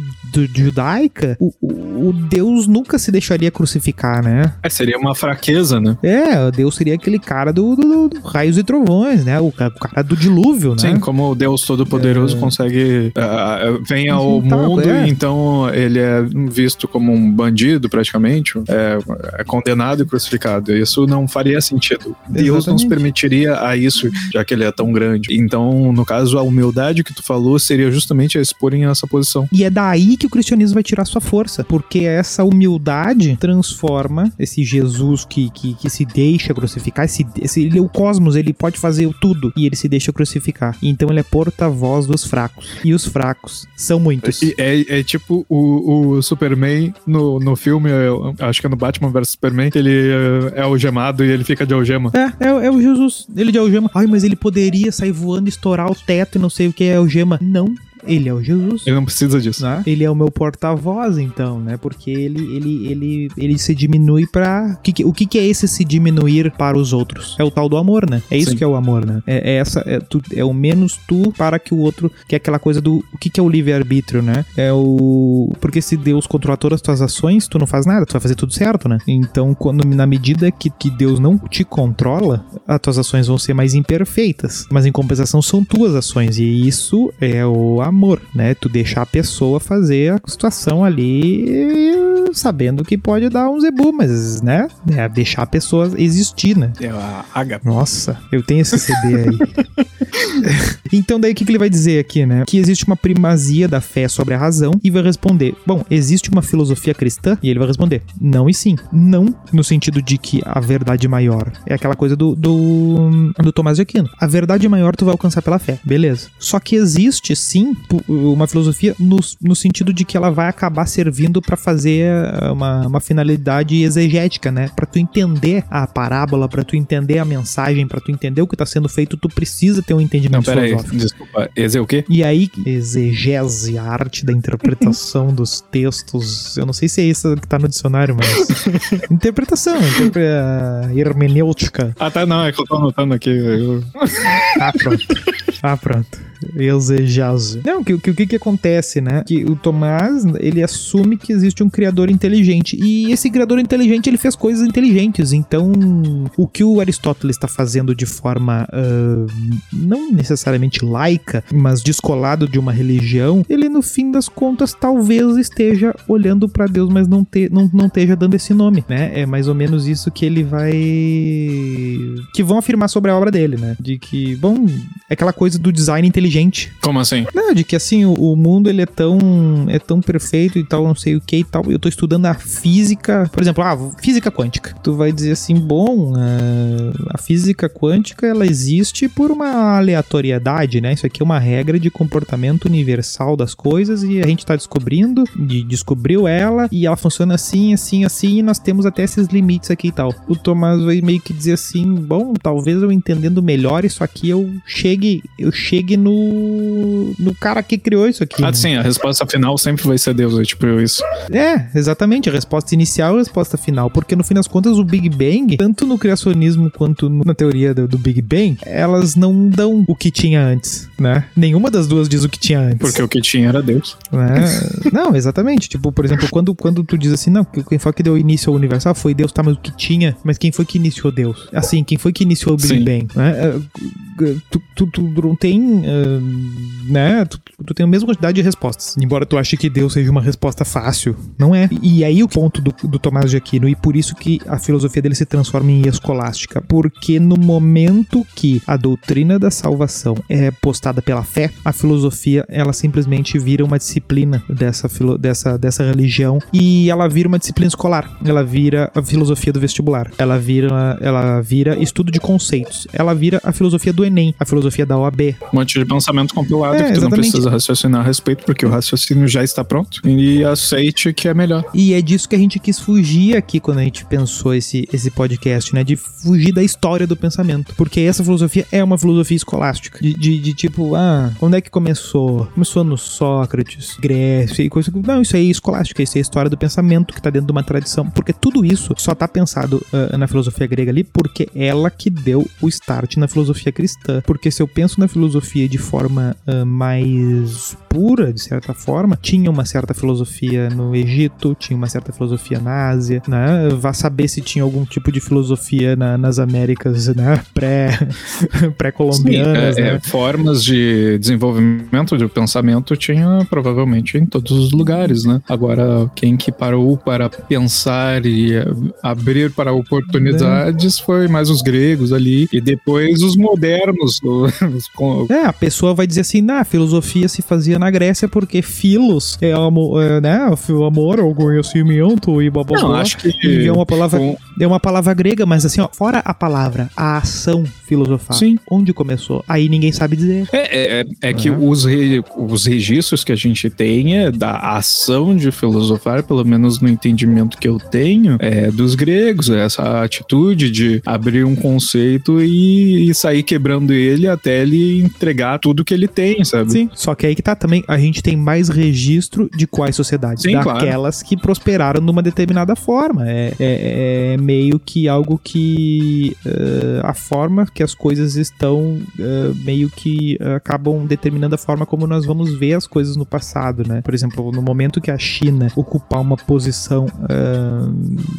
judaica, o, o, Deus nunca se deixaria crucificar, né? É, seria uma fraqueza, né? É, Deus seria aquele cara do, do, do raios e trovões, né? O, o, cara do dilúvio, né? Sim, como o Deus Todo-Poderoso é... consegue. Uh, vem ao tá, mundo é. e então ele é visto como um bandido, praticamente. É, é condenado e crucificado. Isso não faria sentido. Exatamente. Deus não se permitiria a isso, já que ele é tão grande. Então, no caso, a humildade que tu falou seria justamente a expor em essa posição. E é daí que o cristianismo vai tirar sua força, porque essa humildade transforma esse Jesus que, que, que se deixa crucificar, esse, esse, ele, o cosmos, ele pode fazer tudo e ele se deixa crucificar. Então ele é porta-voz dos fracos. E os fracos são muitos. É, é, é tipo o, o Superman no, no filme, eu, acho que é no Batman vs Superman, que ele é algemado e ele fica de algema. É, é, é o Jesus, ele de algema. Ai, mas ele poderia sair voando, estourar o teto e não sei o que é algema. Não, ele é o Jesus. Ele não precisa disso. Né? Ele é o meu porta-voz, então, né? Porque ele, ele, ele, ele se diminui para o que, o que, que é esse se diminuir para os outros? É o tal do amor, né? É isso Sim. que é o amor, né? É, é essa, é, tu, é o menos tu para que o outro, que é aquela coisa do o que, que é o livre-arbítrio, né? É o. Porque se Deus controla todas as tuas ações, tu não faz nada, tu vai fazer tudo certo, né? Então, quando, na medida que, que Deus não te controla, as tuas ações vão ser mais imperfeitas. Mas em compensação são tuas ações. E isso é o amor, né? Tu deixar a pessoa fazer a situação ali sabendo que pode dar um zebu, mas, né? É deixar a pessoa existir, né? É a. Nossa, eu tenho esse CD aí. <laughs> então, daí o que, que ele vai dizer aqui, né? Que existe uma primazia da fé sobre a razão e vai responder: Bom, existe uma filosofia cristã? E ele vai responder: Não e sim. Não no sentido de que a verdade maior é aquela coisa do, do, do Tomás de Aquino. A verdade maior tu vai alcançar pela fé, beleza. Só que existe sim uma filosofia no, no sentido de que ela vai acabar servindo para fazer eh, uma, uma finalidade exegética, né? Para tu entender a parábola, para tu entender a mensagem, para tu entender o que tá sendo feito, tu precisa ter um entendimento Não, pera filosófico. Aí, desculpa, é o quê? E aí, exegese, a arte da interpretação <laughs> dos textos. Eu não sei se é isso que tá no dicionário, mas. <laughs> interpretação, interpre... hermenêutica. Ah, tá, não, é que eu tô anotando aqui. Eu... ah, pronto. Ah, pronto. Exegese. Não, que o que, que, que acontece, né? Que o Tomás, ele assume que existe um criador inteligente. E esse criador inteligente, ele fez coisas inteligentes. Então, o que o Aristóteles está fazendo de forma uh, não necessariamente laica, mas descolado de uma religião, ele no fim das contas talvez esteja olhando para Deus, mas não, te, não, não esteja dando esse nome, né? É mais ou menos isso que ele vai. que vão afirmar sobre a obra dele, né? De que, bom, é aquela coisa do design inteligente. Como assim? Não, de que assim, o, o mundo ele é tão, é tão perfeito e tal, não sei o que e tal. Eu tô estudando a física, por exemplo, ah, física quântica. Tu vai dizer assim, bom, uh, a física quântica ela existe por uma aleatoriedade, né? Isso aqui é uma regra de comportamento universal das coisas e a gente tá descobrindo, de, descobriu ela e ela funciona assim, assim, assim e nós temos até esses limites aqui e tal. O Tomás vai meio que dizer assim, bom, talvez eu entendendo melhor isso aqui eu chegue, eu chegue no no cara que criou isso aqui. Ah, né? sim, a resposta final sempre vai ser Deus, é tipo isso. É, exatamente, a resposta inicial e a resposta final, porque no fim das contas o Big Bang, tanto no criacionismo quanto na teoria do, do Big Bang, elas não dão o que tinha antes, né? Nenhuma das duas diz o que tinha antes. Porque o que tinha era Deus. É, <laughs> não, exatamente. Tipo, por exemplo, quando, quando tu diz assim, não, quem foi que deu início ao universo? Ah, foi Deus, tá, mas o que tinha? Mas quem foi que iniciou Deus? Assim, quem foi que iniciou o Big Sim. Bang? Né? É, tu, tu, tu, não tem, uh, né? Tu, tu, tem a mesma quantidade de respostas. Embora tu ache que Deus seja uma resposta fácil, não é. E aí o ponto do, do Tomás de Aquino, e por isso que a filosofia dele se transforma em escolástica, porque no momento que a doutrina da salvação é postada pela fé, a filosofia ela simplesmente vira uma disciplina dessa, filo, dessa, dessa religião e ela vira uma disciplina escolar. Ela vira a filosofia do vestibular. Ela vira, ela vira estudo de conceitos. Ela vira a filosofia do Enem, a filosofia da OAB. Um monte de pensamento compilado É, que tu não precisa raciocinar a respeito, porque o raciocínio já está pronto. E aceite que é melhor. E é disso que a gente quis fugir aqui quando a gente pensou esse, esse podcast, né? De fugir da história do pensamento. Porque essa filosofia é uma filosofia escolástica. De, de, de tipo, ah, onde é que começou? Começou no Sócrates, Grécia e coisa. Não, isso aí é escolástica, isso é a história do pensamento que tá dentro de uma tradição. Porque tudo isso só tá pensado ah, na filosofia grega ali porque ela que deu o start na filosofia cristã. Porque se eu penso na filosofia de forma ah, mais pura, de certa forma, tinha uma certa filosofia no Egito, tinha uma certa filosofia na Ásia, né? Vá saber se tinha algum tipo de filosofia na- nas Américas, né? Pré, <laughs> pré-colombianas, é, né? é, formas de desenvolvimento do pensamento tinha provavelmente em todos os lugares, né? Agora, quem que parou para pensar e eh, abrir para oportunidades foi mais os gregos ali e depois os modernos. <laughs> os com- É, a pessoa vai dizer assim, na filosofia se fazia na Grécia porque filos é, amo, é né? O amor, o conhecimento e blá blá Não, blá. acho que é uma palavra com- É uma palavra grega, mas assim, ó, fora a palavra, a ação filosofar. Sim. Onde começou? Aí ninguém sabe dizer. É, é, é que Uhum. os, re- os registros que a gente tem é da ação de filosofar, pelo menos no entendimento que eu tenho, é dos gregos, é essa atitude de abrir um conceito e, e sair quebrando ele até ele entregar tudo que ele tem, sabe? Sim. Só que aí que tá também, a gente tem mais registro de quais sociedades? Sim, claro. Daquelas que prosperaram de uma determinada forma. É, é- é meio que algo que eh, a forma que as coisas estão eh, meio que eh, acabam determinando a forma como nós vamos ver as coisas no passado, né? Por exemplo, no momento que a China ocupar uma posição,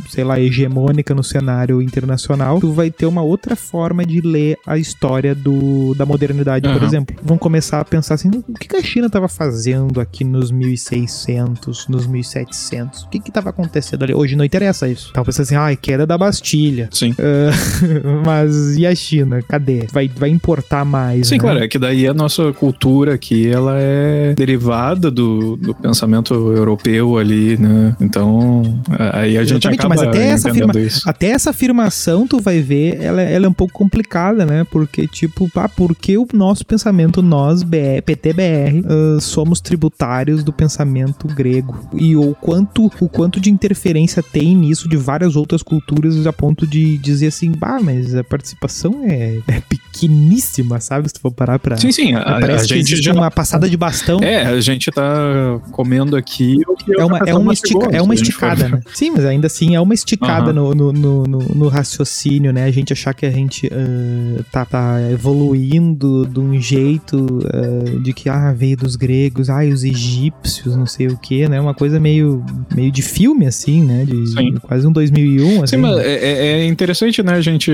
sei lá, hegemônica no cenário internacional, tu vai ter uma outra forma de ler a história do, da modernidade, por Aham. exemplo. Vão começar a pensar assim, o que a China estava fazendo aqui nos 1600, nos 1700? O que estava acontecendo ali? Hoje não interessa isso. Tava pensando assim, ai, queda da Bastilha. Sim. Ah, <laughs> mas e a China? Cadê? Vai, vai importar mais, Sim, né? claro, é que daí a nossa cultura aqui, ela é derivada do, do pensamento europeu ali, né? Então, aí a gente Exatamente, acaba mas até essa, afirma- até essa afirmação, tu vai ver, ela, ela é um pouco complicada, né? Porque, tipo, ah, porque o nosso pensamento, nós, BR, PTBR, ah, somos tributários do pensamento grego. E o quanto, o quanto de interferência tem nisso de várias outras culturas a ponto de dizer assim, bah, mas a participação é, é pequeníssima, sabe? Se tu for parar pra. Sim, sim, a, a Parece que gente já... uma passada de bastão. É, a gente tá comendo aqui que É uma, é uma, estica- é uma a esticada, né? Sim, mas ainda assim é uma esticada no, no, no, no- raciocínio, né? A gente achar que a gente ah, tá, tá evoluindo de um jeito ah, de que, ah, veio dos gregos, ah, os egípcios, não sei o que, né? Uma coisa meio, meio de filme, assim, né? De, Sim. quase um 2001, assim. Sim, mas é, é- é interessante, né, a gente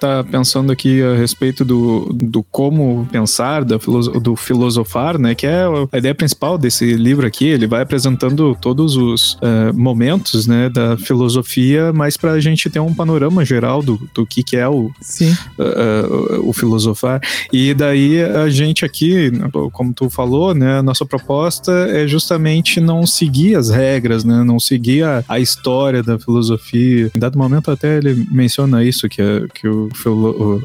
tá pensando aqui a respeito do, do como pensar, da do filosofar, né, que é a ideia principal desse livro aqui, ele vai apresentando todos os eh, momentos, né, da filosofia, mas pra gente ter um panorama geral do, do que que é o, Sim. uh, uh, o filosofar. E daí a gente aqui, como tu falou, né, a nossa proposta é justamente não seguir as regras, né, não seguir a, a história da filosofia. Em dado momento até ele menciona isso, que, a- que o-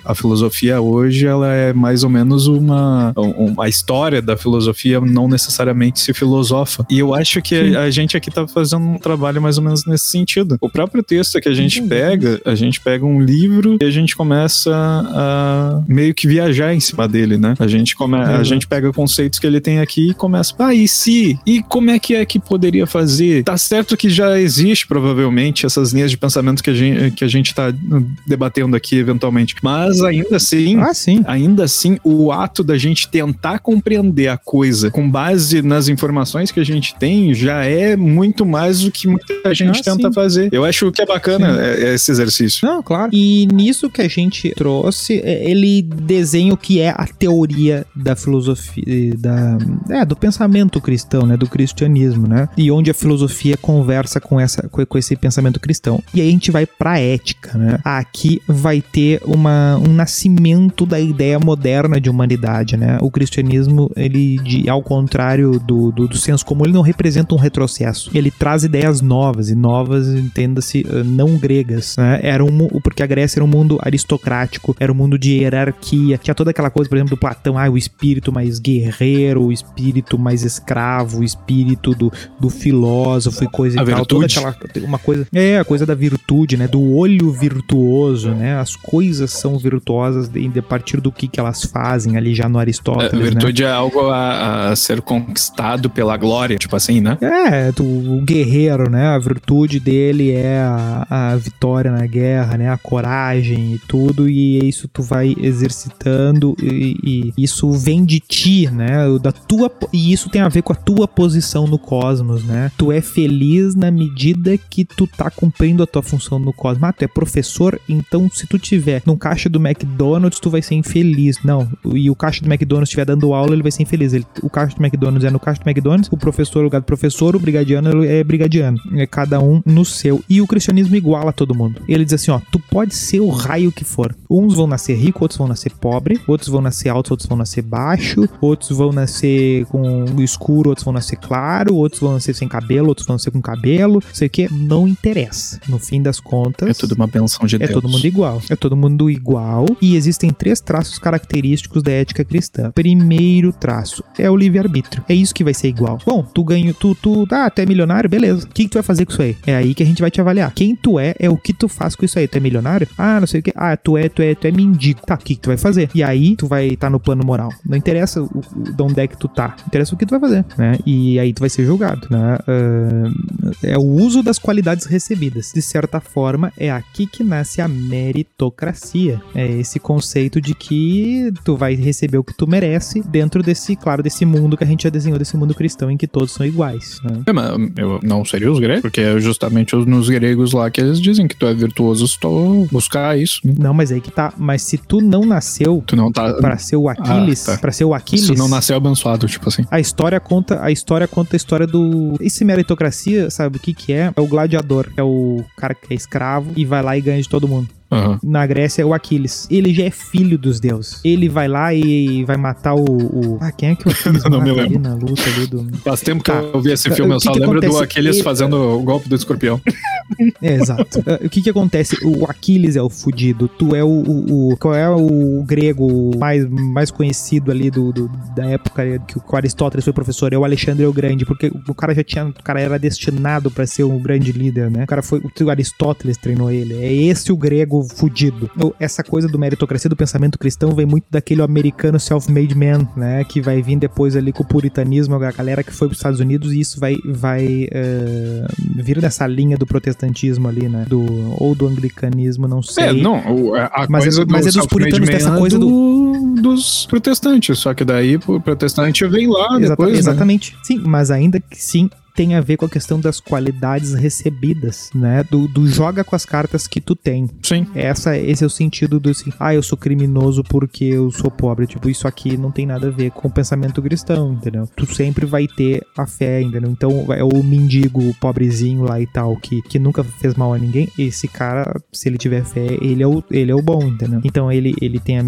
a filosofia hoje ela é mais ou menos uma, um- a história da filosofia não necessariamente se filosofa. E eu acho que a, a gente aqui tá fazendo um trabalho mais ou menos nesse sentido. O próprio texto que a gente pega, a gente pega um livro e a gente começa a meio que viajar em cima dele, né? A gente, come, a gente pega conceitos que ele tem aqui e começa, ah, e se? E como é que é que poderia fazer? Tá certo que já existe, provavelmente, essas linhas de pensamento que a gente, que a gente tá debatendo aqui, eventualmente. Mas ainda assim, Ah, sim. ainda assim, o ato da gente tentar compreender a coisa com base nas informações que a gente tem já é muito mais do que muita gente Ah, tenta sim. fazer. Eu acho que é bacana Sim. é- é esse exercício. Não, claro. E nisso que a gente trouxe, é, ele desenha o que é a teoria da filosofia, da, é, do pensamento cristão, né? Do cristianismo, né? E onde a filosofia conversa com, essa, com, com esse pensamento cristão. E aí a gente vai pra ética, né? Aqui vai ter uma, um nascimento fundamento da ideia moderna de humanidade, né? O cristianismo, ele, de, ao contrário do, do, do senso comum, ele não representa um retrocesso. Ele traz ideias novas, e novas, entenda-se, eh, não gregas, né? Era um, porque a Grécia era um mundo aristocrático, era um mundo de hierarquia, tinha toda aquela coisa, por exemplo, do Platão, ah, o espírito mais guerreiro, o espírito mais escravo, o espírito do, do filósofo e coisa A e tal. Toda virtude. aquela, uma coisa, é, a coisa da virtude, né? Do olho virtuoso, né? As coisas são virtuosas de, de a partir do que, que elas fazem ali já no A Aristóteles, né? virtude é algo a, a ser conquistado pela glória, tipo assim, né? É, tu- o guerreiro, né? A virtude dele é a, a vitória na guerra, né? A coragem e tudo, e isso tu vai exercitando e, e isso vem de ti, né? Da tua, e isso tem a ver com a tua posição no cosmos, né? Tu é feliz na medida que tu tá cumprindo a tua função no cosmos. Ah, tu é professor, então se tu tiver num caixa do McDonald's, tu vai ser infeliz. Não, e o caixa do McDonald's estiver dando aula, ele vai ser infeliz. Ele- o caixa do McDonald's é no caixa do McDonald's, o professor é lugar do professor, o brigadiano é brigadiano. É cada um no seu. E o cristianismo iguala todo mundo. Ele diz assim, ó, tu pode ser o raio que for. Uns vão nascer rico, outros vão nascer pobre, outros vão nascer altos, outros vão nascer baixo, outros vão nascer com escuro, outros vão nascer claro, outros vão nascer sem cabelo, outros vão nascer com cabelo, sei o que, não interessa. No fim das contas, É tudo uma benção de é Deus. todo mundo igual. É todo mundo igual. E existem três traços característicos da ética cristã. Primeiro traço é o livre-arbítrio. É isso que vai ser igual. Bom, tu ganha, tu, tu, ah, tu é milionário, beleza. O que, que tu vai fazer com isso aí? É aí que a gente vai te avaliar. Quem tu é, é o que tu faz com isso aí. Tu é milionário? Ah, não sei o que. Ah, tu é, tu é, tu é mendigo. Tá, o que, que tu vai fazer? E aí tu vai estar no plano moral. Não interessa o, o, de onde é que tu tá. Interessa o que tu vai fazer, né? E aí tu vai ser julgado, né? Ah, é o uso das qualidades recebidas. De certa forma, é aqui que nasce a meritocracia. É esse conceito de que tu vai receber o que tu merece dentro desse, claro, desse mundo que a gente já desenhou, desse mundo cristão em que todos são iguais. Né? É, mas eu não seria os gregos, porque é justamente os- nos gregos lá que eles dizem que tu é virtuoso se tu buscar isso. né? Não, mas aí que tá. Mas se tu não nasceu Tu não tá. pra ser o Aquiles, Ah, tá. pra ser o Aquiles, Se não nasceu abençoado, tipo assim. A história conta, a história conta a história do esse meritocracia, sabe o que que é? É o gladiador, é o cara que é escravo e vai lá e ganha de todo mundo. Aham. Na Grécia é o Aquiles. Ele já é filho dos deuses. Ele vai lá e vai matar o, o- ah, quem é que o <laughs> Aquiles Não me mata ali lembro. na luta ali do Faz tempo que Tá. eu vi esse filme, eu que só que lembro do acontece? Aquiles E- fazendo o golpe do escorpião. <laughs> <laughs> É, exato. Ah, o que que acontece? O Aquiles é o fudido. Tu é o, o, o- qual é o grego mais, mais conhecido ali do, do- da época que o Aristóteles foi professor? É o Alexandre o Grande, porque o cara já tinha, o cara era destinado pra ser um grande líder, né? O cara foi, o Aristóteles treinou ele. É esse o grego fudido. Então, Essa coisa do meritocracia do pensamento cristão vem muito daquele americano self-made man, né? Que vai vir depois ali com o puritanismo, a galera que foi pros Estados Unidos e isso vai, vai eh, vir dessa linha do protestantismo ali, né? Do, ou do anglicanismo, não sei. É, não, a Mas é coisa do- mas é dos puritanos dessa é coisa do- dos protestantes, só que daí o protestante vem lá Exata- depois, né? exatamente. Sim, mas ainda que sim tem a ver com a questão das qualidades recebidas, né? Do, do joga com as cartas que tu tem. Sim. Essa, esse é o sentido do assim, ah, eu sou criminoso porque eu sou pobre. Tipo, isso aqui não tem nada a ver com o pensamento cristão, entendeu? Tu sempre vai ter a fé, entendeu? Então, é o mendigo, o pobrezinho lá e tal, que, que nunca fez mal a ninguém. Esse cara, se ele tiver fé, ele é o, ele é o bom, entendeu? Então, ele, ele tem a,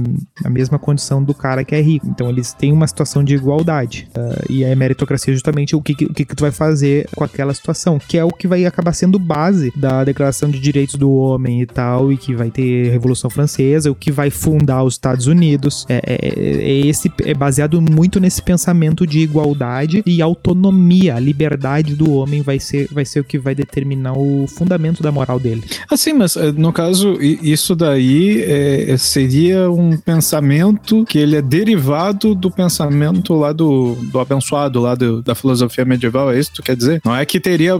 a mesma condição do cara que é rico. Então, eles têm uma situação de igualdade. Ah, e a meritocracia é justamente o que, que- o que, que tu vai fazer com aquela situação, que é o que vai acabar sendo base da Declaração de Direitos do Homem e tal, e que vai ter Revolução Francesa, o que vai fundar os Estados Unidos. É, é- é esse é baseado muito nesse pensamento de igualdade e autonomia. A liberdade do homem vai ser, vai ser o que vai determinar o fundamento da moral dele. Assim, mas eh, no caso, isso daí eh, seria um pensamento que ele é derivado do pensamento lá do, do abençoado, lá do- da filosofia medieval, é isso quer dizer? Não é que teria,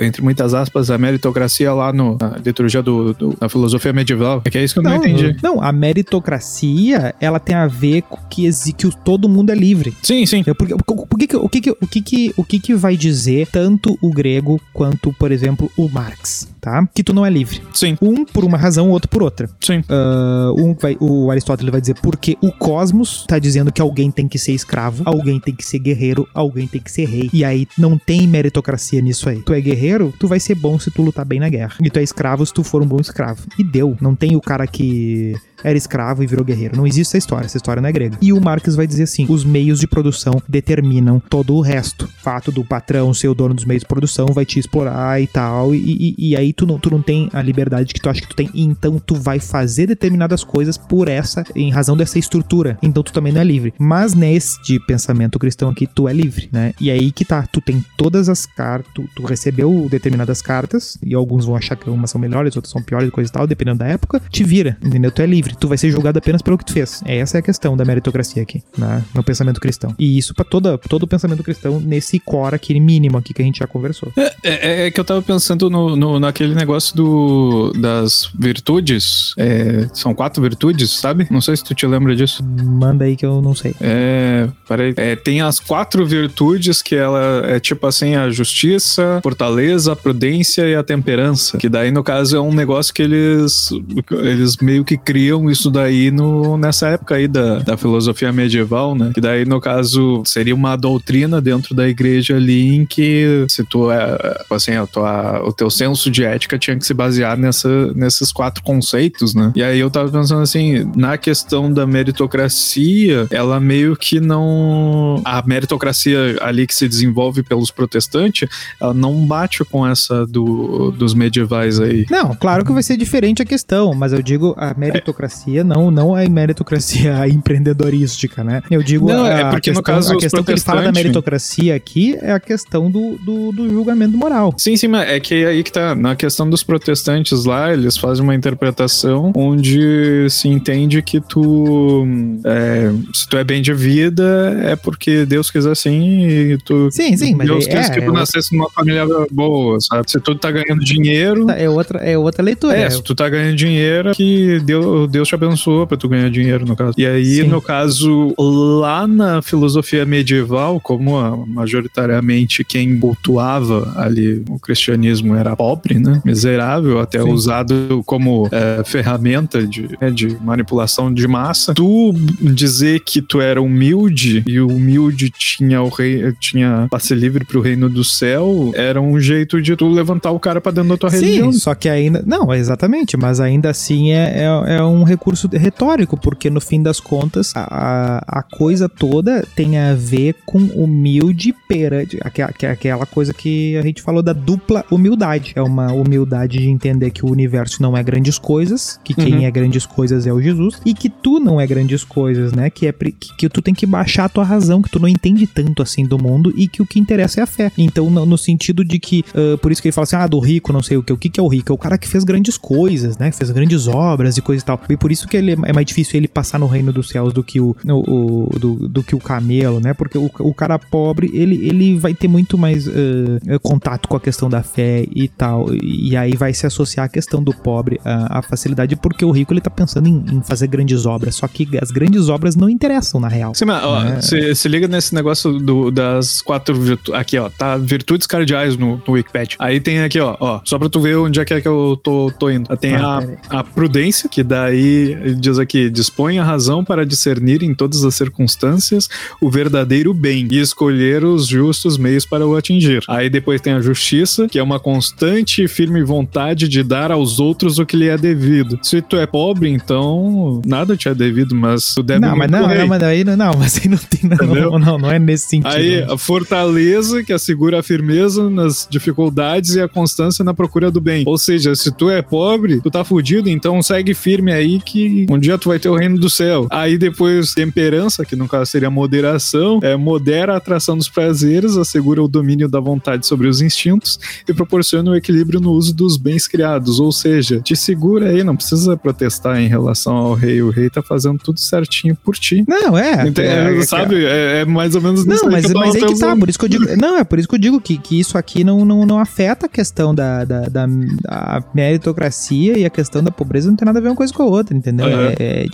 entre muitas aspas, a meritocracia lá no, na liturgia do, do- da filosofia medieval. É que é isso que eu não, entendi. Não, a meritocracia, ela tem a ver com que, que o- todo mundo é livre. Sim, sim. É porque- o, que que- o, que o, que o que que vai dizer tanto o grego quanto, por exemplo, o Marx, tá? Que tu não é livre. Sim, Um por uma razão, o outro por outra. sim. Ah, um vai, o Aristóteles vai dizer porque o cosmos tá dizendo que alguém tem que ser escravo, alguém tem que ser guerreiro, alguém tem que ser rei. E aí não tem meritocracia nisso aí. Tu é guerreiro, tu vai ser bom se tu lutar bem na guerra. E tu é escravo se tu for um bom escravo. E deu. Não tem o cara que era escravo e virou guerreiro. Não existe essa história, essa história não é grega. E o Marx vai dizer assim: os meios de produção determinam todo o resto. O fato do patrão ser o dono dos meios de produção vai te explorar e tal. E, e, e aí tu não, tu não tem a liberdade que tu acha que tu tem. Então tu vai fazer determinadas coisas por essa, em razão dessa estrutura. Então tu também não é livre. Mas neste pensamento cristão aqui, tu é livre, né? E aí que tá, tu tem todas as cartas, tu, tu recebeu determinadas cartas, e alguns vão achar que umas são melhores, outras são piores, coisa e tal, dependendo da época, te vira, entendeu? Tu é livre, tu vai ser julgado apenas pelo que tu fez. Essa é a questão da meritocracia aqui, né? no pensamento cristão. E isso para toda todo o pensamento cristão nesse core aqui mínimo aqui que a gente já conversou. É, é, é que eu tava pensando no, no, naquele negócio do, das virtudes. É, são quatro virtudes, sabe? Não sei se tu te lembra disso. Manda aí que eu não sei. É, peraí. É, tem as quatro virtudes que ela é tipo assim: a justiça, fortaleza, a prudência e a temperança. Que daí, no caso, é um negócio que eles, eles meio que criam isso daí no, nessa época aí da, da filosofia medieval, né? Que daí, no caso, seria uma doutrina dentro da igreja ali em que se tu é, assim, a tua, o teu senso de ética tinha que se basear nessa, nesses quatro conceitos, né? E aí eu tava pensando assim, na questão da meritocracia, ela meio que não. A meritocracia ali que se desenvolve pelos protestantes, ela não bate com essa do, dos medievais aí. Não, claro que vai ser diferente a questão, mas eu digo a meritocracia, é. não, não a meritocracia empreendedorística, né? Eu digo não, é porque questão, no caso a questão que ele fala da meritocracia aqui é a questão do, do, do, julgamento moral. Sim, sim, mas é que aí que tá. Na questão dos protestantes lá, eles fazem uma interpretação onde se entende que tu. É, se tu é bem de vida, é porque Deus quis assim e tu. Sim, sim, mas Deus quis é, que tu é nascesse numa família boa, sabe? Se tu tá ganhando dinheiro. É outra, é outra leitura. É, se tu tá ganhando dinheiro, que Deus, Deus te abençoou pra tu ganhar dinheiro, no caso. E aí, sim. no caso, lá na filosofia medieval, como a, majoritariamente quem cultuava ali o cristianismo era pobre, né? Miserável, até Sim. usado como é, ferramenta de, né, de manipulação de massa. Tu dizer que tu era humilde e o humilde tinha o rei, tinha passe livre pro reino do céu, era um jeito de tu levantar o cara pra dentro da tua Sim, religião. só que ainda. Não, exatamente, mas ainda assim é, é, é um recurso retórico, porque no fim das contas a, a coisa toda tem a ver com humilde perante. Aquela coisa que a gente falou da dupla humildade. É uma humildade de entender que o universo não é grandes coisas, que quem uhum. é grandes coisas é o Jesus, e que tu não é grandes coisas, né? Que é que, que tu tem que baixar a tua razão, que tu não entende tanto assim do mundo e que o que interessa é a fé. Então, no, no sentido de que, uh, por isso que ele fala assim, ah, do rico, não sei o que, o que, que é o rico? É o cara que fez grandes coisas, né? Fez grandes obras e coisa e tal. E por isso que ele é mais difícil ele passar no reino dos céus do que o, o, o do, do, que o camelo, né? Porque o, o cara pobre, ele, ele vai ter muito mais uh, contato com a questão da fé e tal. E aí vai se associar a questão do pobre à, facilidade, porque o rico ele tá pensando em, em, fazer grandes obras. Só que as grandes obras não interessam, na real. Sim, mas ó, né? se, se, liga nesse negócio do, das quatro virtudes. Aqui, ó, tá virtudes cardeais no, no Wikipedia. Aí tem aqui, ó, ó, só pra tu ver onde é que, é que eu tô, tô indo. Tem ah, a, a prudência, que daí diz aqui, dispõe a razão para discernir em todas as circunstâncias o verdadeiro bem e escolher os justos meios para o atingir. Aí depois tem a justiça, que é uma constante e firme vontade de dar aos outros o que lhe é devido. Se tu é pobre, então nada te é devido, mas tu deve Não, mas não, não, mas aí não, mas aí não tem não, não, não, não é nesse sentido. Aí a fortaleza que assegura a firmeza nas dificuldades e a constância na procura do bem. Ou seja, se tu é pobre, tu tá fudido, então segue firme aí que um dia tu vai ter o reino do céu. Aí depois temperança, que no caso seria moderação, é modera a atração dos prazeres, assegura o domínio da vontade sobre os instintos e proporciona o um equilíbrio no uso dos bens criados. Ou seja, te segura aí, não precisa protestar em relação ao rei. O rei tá fazendo tudo certinho por ti. Não, é. Então, é, é sabe? É, é, mais ou menos Não, mas, mas aí que tá. Por isso que eu digo. Não, é por isso que eu digo que, que isso aqui não, não, não afeta a questão da, da, da, da meritocracia e a questão da pobreza não tem nada a ver uma coisa com a outra, entendeu? Uhum. É,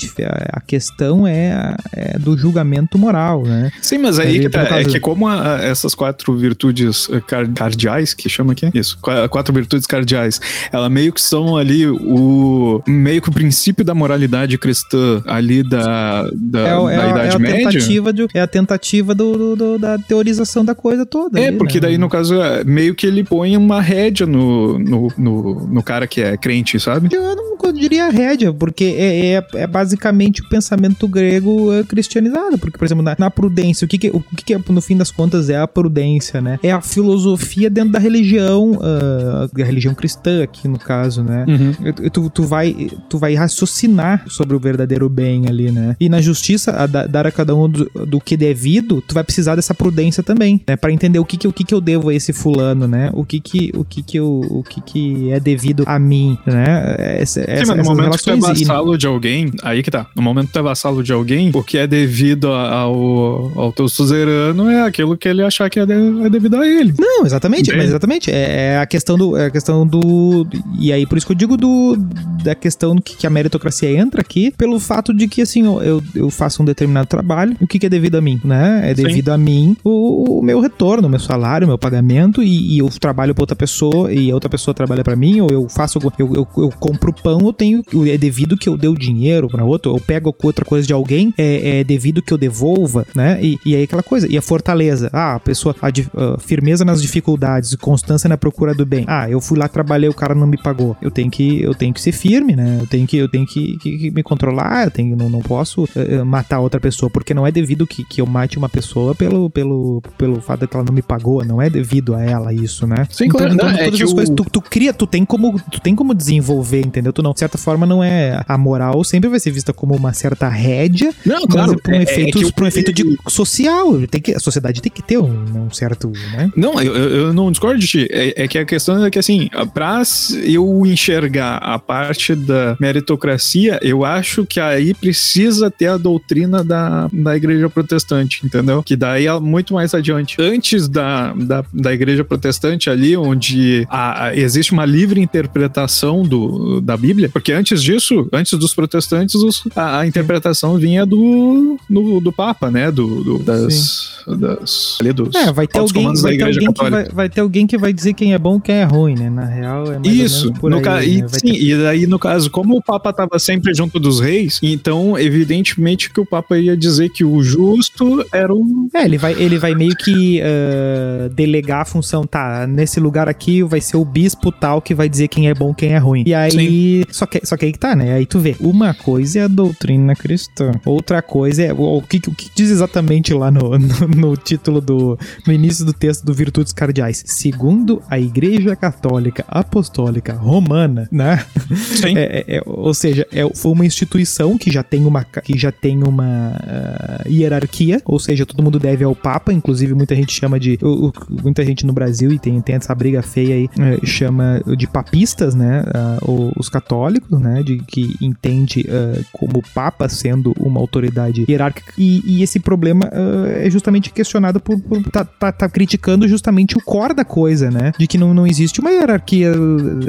a questão é, é, do julgamento moral, né? Sim, mas aí, aí tá, é que como a, essas quatro virtudes eh, cardeais, que chama aqui? Isso, quatro virtudes cardeais, ela meio que são ali o meio que o princípio da moralidade cristã ali da, da, é, da é, Idade é Média. Tentativa de, é a tentativa do, do, do, da teorização da coisa toda. É, ali, porque né? daí no caso é, meio que ele põe uma rédea no, no, no, no, cara que é crente, sabe? Eu não diria rédea, porque porque é, é, é basicamente o pensamento grego é, cristianizado. Porque, por exemplo, na, na prudência, o que, que, o que, que é, no fim das contas é a prudência, né? É a filosofia dentro da religião, uh, da religião cristã aqui no caso, né? Uhum. Tu, tu, vai, tu vai raciocinar sobre o verdadeiro bem ali, né? E na justiça, a da- dar a cada um do, do que devido, tu vai precisar dessa prudência também, né? Pra entender o que que, o que que eu devo a esse fulano, né? O que que, o que que, eu, o que que é devido a mim, né? Essa, Sim, essa, mas no momento que tu é vassalo de alguém, aí que tá. No momento que tu é vassalo de alguém, o que é devido ao, ao teu suzerano é aquilo que ele achar que é, de- é devido a ele. Não, exatamente, Entende? mas exatamente. É, é a questão do. É a questão do. E aí, por isso que eu digo do, da questão que, que a meritocracia entra aqui, pelo fato de que, assim, eu, eu faço um determinado trabalho, o que, que é devido a mim, né? É Sim. devido a mim o, o meu retorno, o meu salário, o meu pagamento, e, e eu trabalho pra outra pessoa, e a outra pessoa trabalha pra mim, ou eu faço. Eu, eu, eu compro pão, eu tenho. É devido que eu dê o dinheiro pra outro, eu pego outra coisa de alguém, é, é devido que eu devolva, né? E, e aí aquela coisa. E a fortaleza. Ah, a pessoa. A, di- ah, firmeza nas dificuldades, constância na procura do bem. Ah, eu fui lá, trabalhei, o cara não me pagou. Eu tenho que, eu tenho que ser firme, né? Eu tenho que, eu tenho que, que- que me controlar, eu tenho, não, não posso eh, matar outra pessoa, porque não é devido que, que eu mate uma pessoa pelo, pelo, pelo fato de que ela não me pagou, não é devido a ela isso, né? Sim, claro, Então, não, é todas as o- coisas tu, tu cria, tu tem como, tu tem como desenvolver, entendeu? Tu não, de certa forma não é a moral sempre vai ser vista como uma certa rédea, Não, mas é por um é- é efeito, o- por um efeito de social, tem que a sociedade tem que ter um, um certo, né? Não, eu, eu eu não discordo de ti. É, é que a questão é que, assim, pra eu enxergar a parte da meritocracia, eu acho que aí precisa ter a doutrina da, da igreja protestante, entendeu? Que daí é muito mais adiante. Antes da, da, da igreja protestante ali, onde a- a- existe uma livre interpretação do, da Bíblia, porque antes disso, antes dos protestantes, os- a, a interpretação vinha do, do, do Papa, né? Do, do- das, das, ali dos É, vai ter alguém, vai ter alguém que vai, vai ter alguém que vai dizer quem é bom, quem é ruim, né? Na real é mais Isso, por aí, ca... né? e, sim, ter- e daí no caso, como o Papa estava sempre junto dos reis, então evidentemente que o Papa ia dizer que o justo era o. É, ele vai, ele vai meio que ah, delegar a função, tá? Nesse lugar aqui vai ser o bispo tal que vai dizer quem é bom, quem é ruim. E aí, só que, só que aí que tá, né? Aí tu vê, uma coisa é a doutrina cristã, outra coisa é o, o que, o que diz exatamente lá no, <laughs> no, no título do, no início do texto do Virtudes Cardeais. Segundo a Igreja Católica Apostólica Romana, né? Sim. <laughs> É, é, é, ou seja, é, foi uma instituição que já tem uma, que já tem uma ah, hierarquia, ou seja, todo mundo deve ao Papa, inclusive muita gente chama de. o- o- muita gente no Brasil, e tem, tem essa briga feia aí, eh, chama de papistas, né? o- os católicos, né? De que entende ah, como o Papa sendo uma autoridade hierárquica. E, e esse problema ah, é justamente questionado por. por tá, tá, tá criticando justamente o core da coisa, né? De que não, não existe uma hierarquia.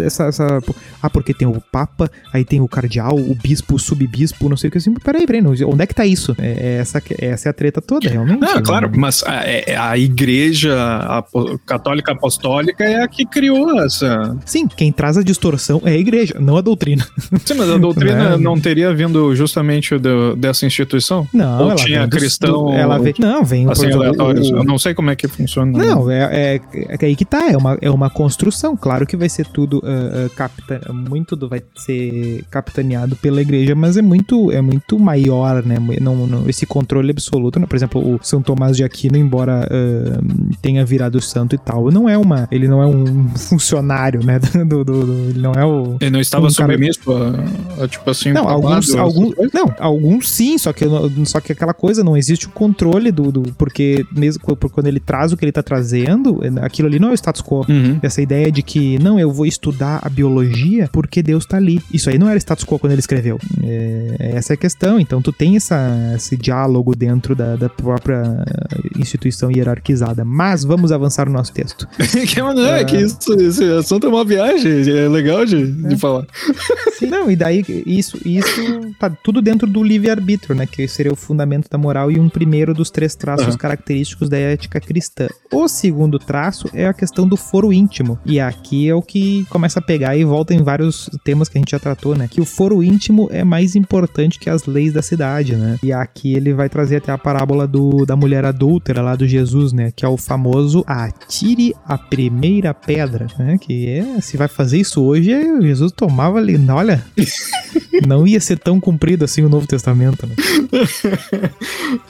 Essa, essa, ah, porque tem o Papa, aí tem o cardeal, o bispo, o subbispo, não sei o que assim. Peraí, peraí, não, onde é que tá isso? É, é essa, que- essa é a treta toda, realmente. Não, né? claro, mas a, é- a igreja apo- católica apostólica é a que criou essa. Sim, quem traz a distorção é a igreja, não a doutrina. Sim, mas a doutrina Né? não teria vindo justamente do- dessa instituição? Não, Ou ela tinha cristão. do- ela vem, não, vem Assim, aleatórios. o- Eu não sei como é que funciona. Não, é, é, é aí que tá, é uma, é uma construção. Claro que vai ser tudo ah, ah, capita, muito do, vai ser capitaneado pela igreja, mas é muito, é muito maior, né? Não, não- esse controle absoluto, né? Por exemplo, o São Tomás de Aquino, embora ah, tenha virado santo e tal, não é uma, ele não é um <laughs> funcionário, né? <laughs> Do, do- do- ele não é o Ele não estava um cara- submisso a, a, tipo assim, não, alguns, alguns, não, alguns sim, só que, não- só que aquela coisa não existe o controle do, do porque mesmo quando ele traz o que ele tá trazendo, aquilo ali não é o status quo. Uhum. Essa ideia de que, não, eu vou estudar a biologia porque Deus tá ali. Isso aí não era status quo quando ele escreveu. É, essa é a questão. Então, tu tem essa, esse diálogo dentro da, da própria instituição hierarquizada. Mas vamos avançar no nosso texto. <laughs> que maneiro, é. que isso, esse assunto é uma viagem, é legal de, de falar. Sim, não, e daí isso, isso tá tudo dentro do livre-arbítrio, né? Que seria o fundamento da moral e um primeiro dos três traços Aham. característicos da ética cristã. O segundo traço é a questão do foro íntimo. E aqui é o que começa a pegar e volta em vários temas que a gente já tratou, né? Que o foro íntimo é mais importante que as leis da cidade, né? E aqui ele vai trazer até a parábola do, da mulher adúltera lá do Jesus, né? Que é o famoso atire a primeira pedra, né? Que é, se vai fazer isso hoje, Jesus tomava ali, olha, não ia ser tão cumprido assim o Novo Testamento, né?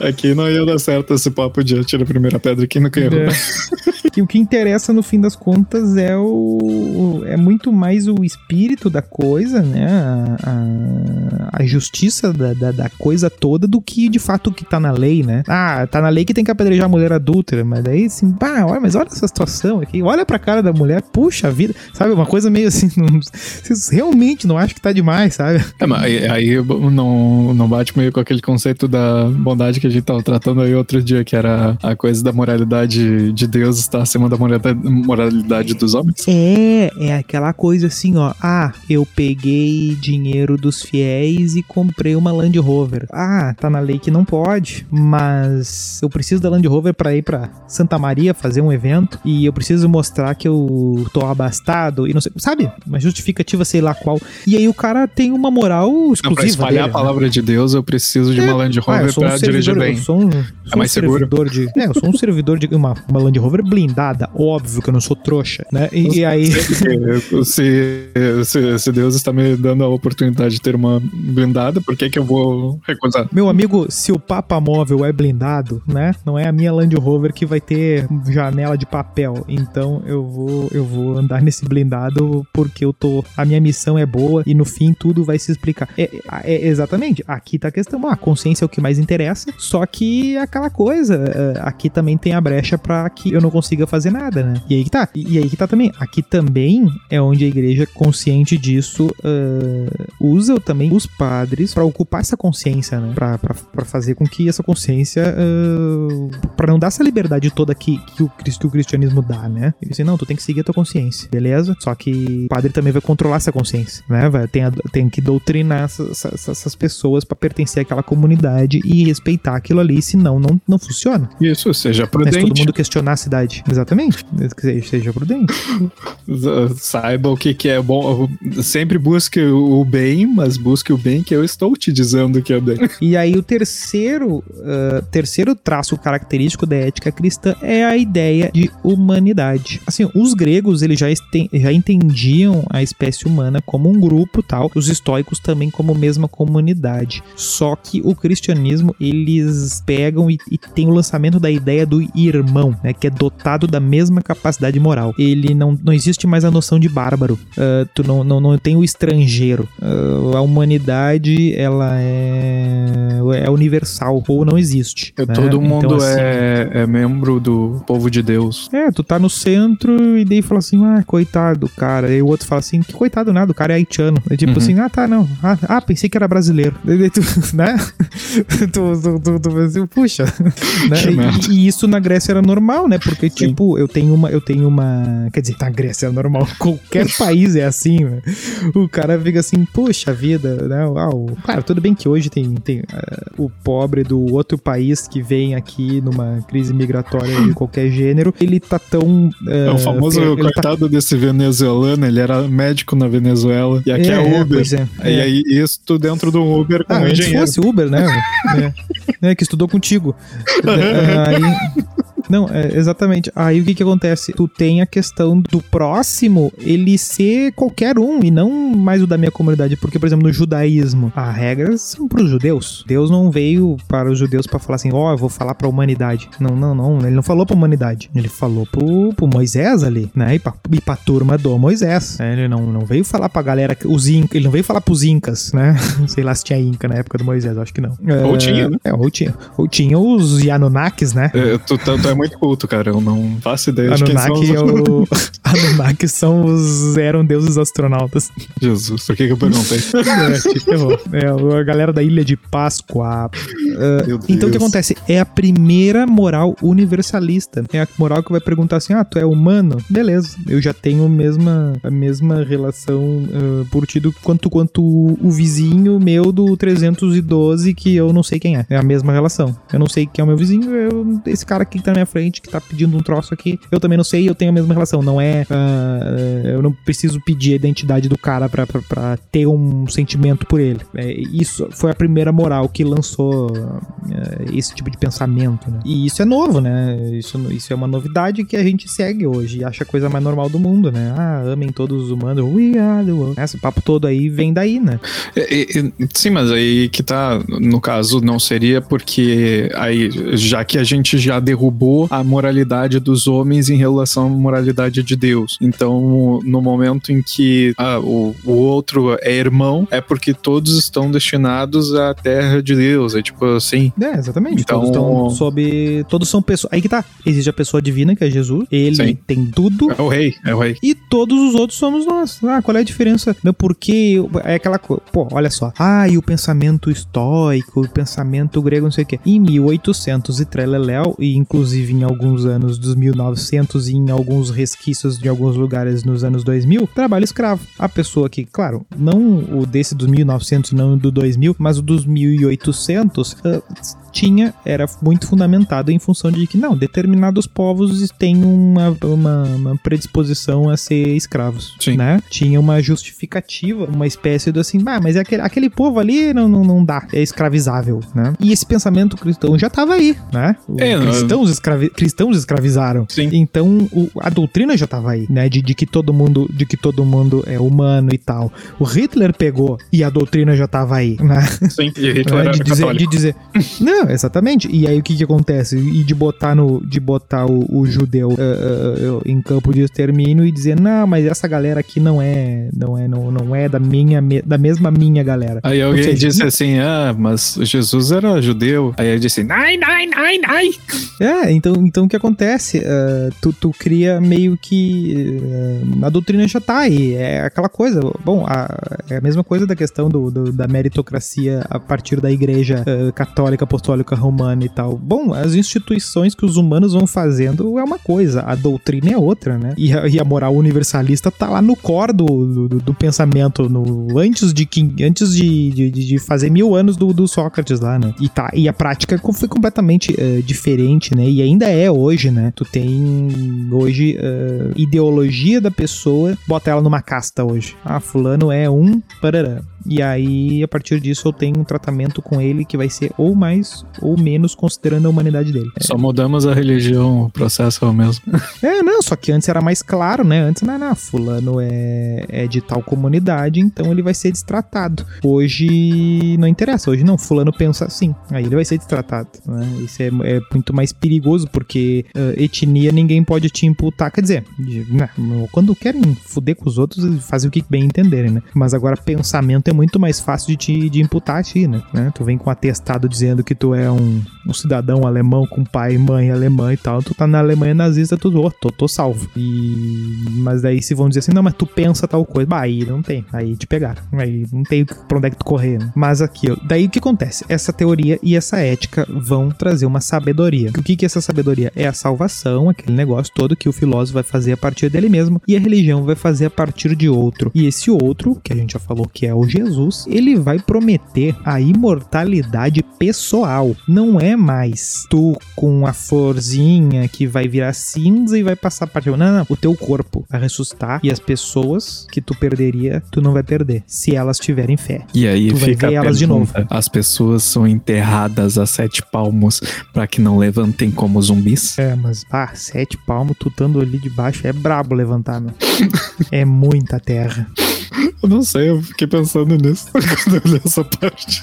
<laughs> Aqui não ia dar certo esse papo de atira a primeira pedra quem não quer. É. E o que interessa no fim das contas é o é muito mais o espírito da coisa, né? A, a, a justiça da, da, da, coisa toda do que de fato o que tá na lei, né? Ah, tá na lei que tem que apedrejar a mulher adúltera, mas daí assim, pá, olha, mas olha essa situação aqui, olha pra cara da mulher, puxa vida, sabe? Uma coisa meio assim, <laughs> não, vocês realmente não acham que tá demais, sabe? É, mas aí, aí não, não bate meio com aquele conceito da bondade que a gente tava tratando aí outro dia, que era a coisa da moralidade de Deus estar acima da moralidade dos homens? É, é aquela coisa assim, ó. Ah, eu peguei dinheiro dos fiéis e comprei uma Land Rover. Ah, tá na lei que não pode, mas eu preciso da Land Rover para ir para Santa Maria fazer um evento e eu preciso mostrar que eu tô abastado e não sei, sabe? Uma justificativa sei lá qual. E aí o cara tem uma moral exclusiva. Não, pra espalhar dele, a palavra né? de Deus, eu preciso de é, uma Land Rover ah, um dirigir bem. Eu sou um, sou é mais um seguro. De, é, eu sou um servidor de uma, uma Land Rover blindada, óbvio que eu não sou trouxa, né? E, e aí. se, se, se, Deus está me dando a oportunidade de ter uma blindada, por que, que eu vou recusar? Meu amigo, se o Papa Móvel é blindado, né? Não é a minha Land Rover que vai ter janela de papel. Então eu vou, eu vou andar nesse blindado porque eu tô. A minha missão é boa e no fim tudo vai se explicar. É, é exatamente. Aqui tá a questão. a consciência é o que mais interessa. Só que é aquela coisa. É, aqui também tem a brecha para que eu não consiga fazer nada, né? E aí que tá. E aí que tá também. Aqui também é onde a igreja, consciente disso, uh, usa também os padres para ocupar essa consciência, né? Pra, pra, pra, fazer com que essa consciência. Uh, para não dar essa liberdade toda que, que, o, que o cristianismo dá, né? Ele diz assim, não, tu tem que seguir a tua consciência, beleza? Só que o padre também vai controlar essa consciência, né? Vai, tem, a, tem que doutrinar essas, essas pessoas para pertencer àquela comunidade e respeitar aquilo ali, senão não, não funciona. Isso, seja prudente. Mas todo mundo questionar a cidade. Exatamente. Seja prudente. <laughs> Saiba o que, que é bom. Sempre busque o bem, mas busque o bem que eu estou te dizendo que é bem. <laughs> E aí o terceiro, uh, terceiro traço característico da ética cristã é a ideia de humanidade. Assim, os gregos eles já, já entendiam a espécie humana como um grupo tal, os estoicos também como mesma comunidade. Só que o cristianismo eles pegam e, e tem o lançamento da ideia do irmão, né, que é dotado da mesma capacidade moral. Ele não, não existe mais a noção de bárbaro. Uh, tu não, não, não tem o estrangeiro. Uh, a humanidade, ela é, é universal, ou não existe. É, né? Todo mundo então, assim, é, é membro do povo de Deus. É, tu tá no centro e daí fala assim, ah, coitado, cara. E o outro fala assim, que coitado nada, o cara é haitiano. É tipo uhum. assim, ah, tá, não. Ah, ah, pensei que era brasileiro. <laughs> E tu, né? <laughs> tu, tu, tu, tu, assim, puxa. <laughs> né? E, e, isso na Grécia era normal, né? Porque, Sim. tipo, eu tenho uma, eu tenho uma. Quer dizer, na Grécia é normal. Qualquer país é assim, né? O cara fica assim, puxa vida, né? Claro, tudo bem que hoje tem, tem uh, o pobre do outro país que vem aqui numa crise migratória de qualquer gênero, ele tá tão. Uh, é o famoso tá coitado tá... desse venezuelano, ele era médico na Venezuela e aqui é, é Uber. É, e aí, isso dentro do Uber com ah, um engenheiro. Se fosse Uber, né? <laughs> é, é, que estudou contigo. aí. Não, é, exatamente. Aí o que que acontece? Tu tem a questão do próximo ele ser qualquer um e não mais o da minha comunidade. Porque, por exemplo, no judaísmo, as regras são para os judeus. Deus não veio para os judeus para falar assim, ó, oh, eu vou falar para a humanidade. Não, não, não. Ele não falou para a humanidade. Ele falou pro, pro Moisés ali, né? E pra, e pra turma do Moisés. É, ele não, não veio falar pra galera, os incas, ele não veio falar pros incas, né? <laughs> Sei lá se tinha inca na época do Moisés, acho que não. Ou tinha, né? É, ou tinha. Ou tinha os Yanonakis, né? É, tu, tu, tu é muito culto, cara. Eu não faço ideia Anunnaki de quem são os... É o... <laughs> Anunnaki são os... eram deuses astronautas. Jesus, por que, que eu perguntei? <laughs> é, é, a galera da Ilha de Páscoa. Uh, então o que acontece? É a primeira moral universalista. É a moral que vai perguntar assim: ah, tu é humano? Beleza, eu já tenho a mesma, a mesma relação uh, por tido quanto, quanto o vizinho meu do 312 que eu não sei quem é. É a mesma relação. Eu não sei quem é o meu vizinho, eu, esse cara aqui que tá na minha frente que tá pedindo um troço aqui. Eu também não sei, eu tenho a mesma relação. Não é. Uh, eu não preciso pedir a identidade do cara pra, pra, pra ter um sentimento por ele. É, isso foi a primeira moral que lançou uh, esse tipo de pensamento, né? E isso é novo, né? Isso, isso é uma novidade que a gente segue hoje e acha a coisa mais normal do mundo, né? Ah, amem todos os humanos. We are the world. Esse papo todo aí vem daí, né? sim, mas aí que tá, no caso, não seria porque aí, já que a gente já derrubou a moralidade dos homens em relação à moralidade de Deus. Então, no momento em que ah, o, o outro é irmão, é porque todos estão destinados à terra de Deus. É tipo assim. É, exatamente. Então... Todos estão sob. Todos são pessoas. Aí que tá. Existe a pessoa divina, que é Jesus. Ele Sim. tem tudo. É o rei, é o rei. E todos os outros somos nós. Ah, qual é a diferença? Meu, porque é aquela coisa. Pô, olha só. Ah, e o pensamento estoico, o pensamento grego, não sei o quê. Em 1800 e treleléu, e inclusive em alguns anos dos 1900 e em alguns resquícios de alguns lugares nos anos 2000, trabalho escravo. A pessoa que, claro, não o desse dos 1900, não do 2000, mas o dos 1800, uh, tinha, era muito fundamentado em função de que, não, determinados povos têm uma, uma, uma predisposição a ser escravos, Sim. né? Tinha uma justificativa, uma espécie de assim, ah, mas é aquele, aquele povo ali não, não, não dá, é escravizável, né? E esse pensamento cristão já estava aí, né? É, cristãos, escravi, cristãos escravizaram. Sim. Então, o, a doutrina já estava aí, né? De, de que todo mundo, de que todo mundo é humano e tal. O Hitler pegou e a doutrina já estava aí, né? Sim, e Hitler <laughs> né? de, dizer, de dizer, não, exatamente. E aí o que que acontece? E de botar no de botar o, o judeu uh, uh, em campo de extermínio e dizer: "Não, mas essa galera aqui não é, não é, não, não é da minha da mesma minha galera". Aí alguém seja, disse assim: "Ah, mas Jesus era judeu". Aí ele disse: "Nai, nai, nai, nai". É, então, então o que acontece? Uh, tu, tu cria meio que a doutrina já tá aí, é aquela coisa. Bom, a, é a mesma coisa da questão do, do da meritocracia a partir da igreja católica apostólica católica romana e tal. Bom, as instituições que os humanos vão fazendo é uma coisa, a doutrina é outra, né? E a, e a moral universalista tá lá no core do, do, do pensamento, no, antes, de, antes de, de, de fazer mil anos do, do, Sócrates lá, né? E, tá, e a prática foi completamente uh, diferente, né? E ainda é hoje, né? Tu tem hoje uh, ideologia da pessoa, bota ela numa casta hoje. Ah, fulano é um parará. E aí, a partir disso, eu tenho um tratamento com ele que vai ser ou mais ou menos considerando a humanidade dele. Só mudamos a religião, o processo é o mesmo. <laughs> é, não, só que antes era mais claro, né? Antes, não, não, fulano é, é de tal comunidade, então ele vai ser destratado. Hoje não interessa, hoje não, fulano pensa assim, aí ele vai ser destratado. Né? Isso é, é muito mais perigoso, porque uh, etnia ninguém pode te imputar, quer dizer, né, quando querem fuder com os outros, fazem o que bem entenderem, né? Mas agora pensamento é muito mais fácil de te de imputar a ti, né? né? Tu vem com um atestado dizendo que tu é um, um cidadão alemão com pai e mãe alemã e tal, tu tá na Alemanha nazista, tu, oh, tô, tô salvo. E... Mas daí se vão dizer assim, não, mas tu pensa tal coisa, bah, aí não tem, aí te pegaram, aí não tem pra onde é que tu correr, né? Mas aqui, daí o que acontece? Essa teoria e essa ética vão trazer uma sabedoria. O que que é essa sabedoria? É a salvação, aquele negócio todo que o filósofo vai fazer a partir dele mesmo e a religião vai fazer a partir de outro. E esse outro, que a gente já falou que é o Jesus, ele vai prometer a imortalidade pessoal. Não é mais tu com a florzinha que vai virar cinza e vai passar para Não, não, o teu corpo vai ressuscitar e as pessoas que tu perderia, tu não vai perder, se elas tiverem fé. E aí tu fica vai ver elas de novo. As pessoas são enterradas a sete palmos para que não levantem como zumbis? É, mas ah, sete palmos, tu estando ali debaixo é brabo levantar, meu. é muita terra. <laughs> Eu não sei, eu fiquei pensando nisso <laughs> quando eu li essa parte.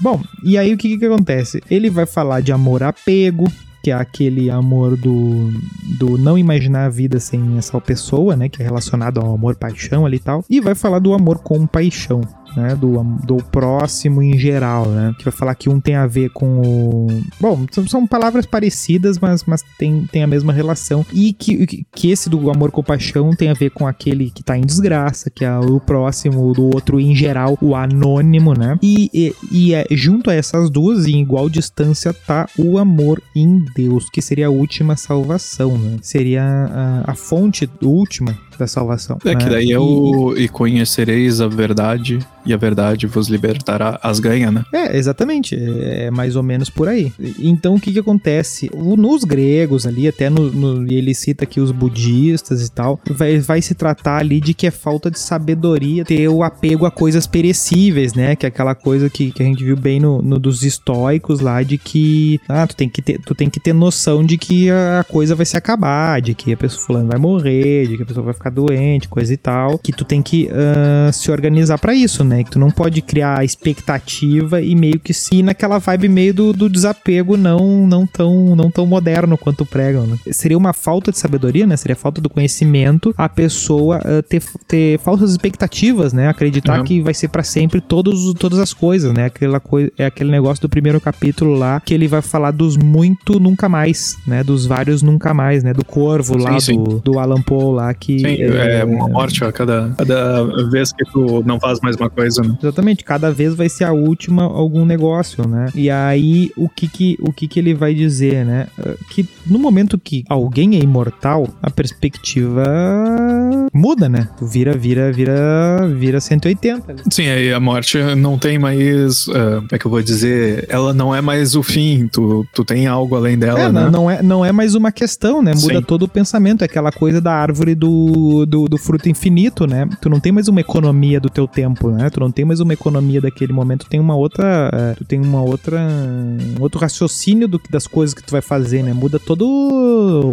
Bom, e aí o que que acontece? Ele vai falar de amor apego, que é aquele amor do, do não imaginar a vida sem essa pessoa, né? Que é relacionado ao amor paixão ali e tal. E vai falar do amor com paixão, né, do, do próximo em geral, né, que vai falar que um tem a ver com o... Bom, são, palavras parecidas, mas, mas tem, tem a mesma relação, e que, que esse do amor com paixão tem a ver com aquele que tá em desgraça, que é o próximo do outro em geral, o anônimo, né, e, e, e é, junto a essas duas, em igual distância, tá o amor em Deus, que seria a última salvação, né? Seria a, a fonte última da salvação. É que né? daí é E- o e conhecereis a verdade e a verdade vos libertará as ganha, né? É, exatamente. É mais ou menos por aí. Então, o que que acontece? O- Nos gregos ali, até no, no- ele cita aqui os budistas e tal, vai, vai se tratar ali de que é falta de sabedoria ter o apego a coisas perecíveis, né? Que é aquela coisa que, que a gente viu bem no, no dos estoicos lá, de que ah, tu, tem que ter, tu tem que ter noção de que a coisa vai se acabar, de que a pessoa fulano vai morrer, de que a pessoa vai ficar doente, coisa e tal. Que tu tem que ah, se organizar pra isso, né? Que tu não pode criar expectativa e meio que se ir naquela vibe meio do, do desapego não, não, tão, não tão moderno quanto pregam, né? Seria uma falta de sabedoria, né? Seria falta do conhecimento a pessoa ah, ter, ter falsas expectativas, né? Acreditar que vai ser pra sempre todos, todas as coisas, né? Aquela coisa, é aquele negócio do primeiro capítulo lá que ele vai falar dos muito nunca mais, né? Dos vários nunca mais, né? Do corvo lá, Sim, sim. Do, do Alan Poe lá que... Sim, é, uma morte a cada, cada vez que tu não faz mais uma coisa, né? Exatamente, cada vez vai ser a última algum negócio, né? E aí o que que, o que, que ele vai dizer, né? Eh, Que no momento que alguém é imortal, a perspectiva muda, né? Tu vira, vira, vira, vira 180 ali. Sim, aí a morte não tem mais. é, como é que eu vou dizer? Ela não é mais o fim, tu, tu tem algo além dela, É, né? não, não é, não é mais uma questão, né? Muda Sim. todo o pensamento. É aquela coisa da árvore do, do, do fruto infinito, né? Tu não tem mais uma economia do teu tempo, né? Tu não tem mais uma economia daquele momento. Tu tem uma outra. é, Tu tem uma outra. Um outro raciocínio do, que- das coisas que tu vai fazer, né? Muda todo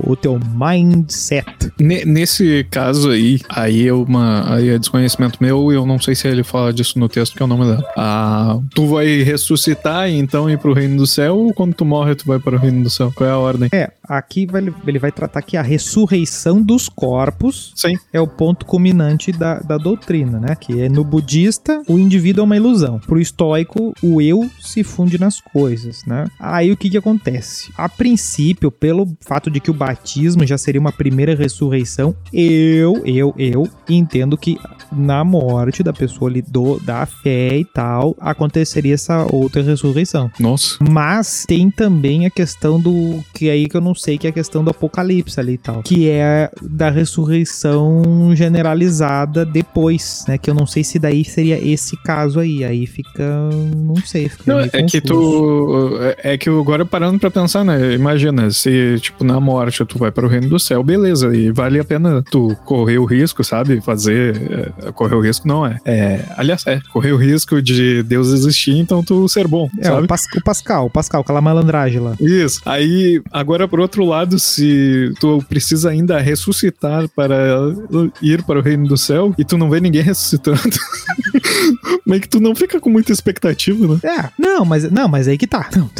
o teu mindset. Ne- Nesse caso aí, aí é uma. Aí é desconhecimento meu e eu não sei se ele fala disso no texto que eu não me lembro. Ah, tu vai ressuscitar e então ir pro reino do céu ou quando tu morre tu vai para o reino do céu? Qual é a ordem? É, aqui vai, ele vai tratar que a ressurreição dos corpos Sim. é o ponto culminante da, da doutrina, né? Que é no budista, o indivíduo é uma ilusão. Pro estoico, o eu se funde nas coisas, né? Aí o que que acontece? A princípio, pelo fato de que o batismo já seria uma primeira ressurreição, eu, eu, eu entendo que na morte da pessoa ali do, da fé e tal, aconteceria essa outra ressurreição. Nossa. Mas tem também a questão do. Que aí que eu não sei, que é a questão do apocalipse ali e tal. Que é da ressurreição generalizada depois, né? Que eu não sei se daí seria esse caso aí. Aí fica. Não sei. Fica Não, é que confuso. tu. É é que agora parando pra pensar, né? Imagina, se, tipo, na morte tu vai para o reino do céu, beleza. E vale a pena tu correr o risco, sabe? Fazer. é, correr o risco não é. é. Aliás, é. Correr o risco de Deus existir, então tu ser bom, É, sabe? o, Pas- o Pascal, o Pascal, aquela malandragem lá. Isso. Aí, agora por outro lado, se tu precisa ainda ressuscitar para ir para o reino do céu e tu não vê ninguém ressuscitando, <laughs> meio que tu não fica com muita expectativa, né? É, não, mas, não, mas aí que tá. Não, <laughs>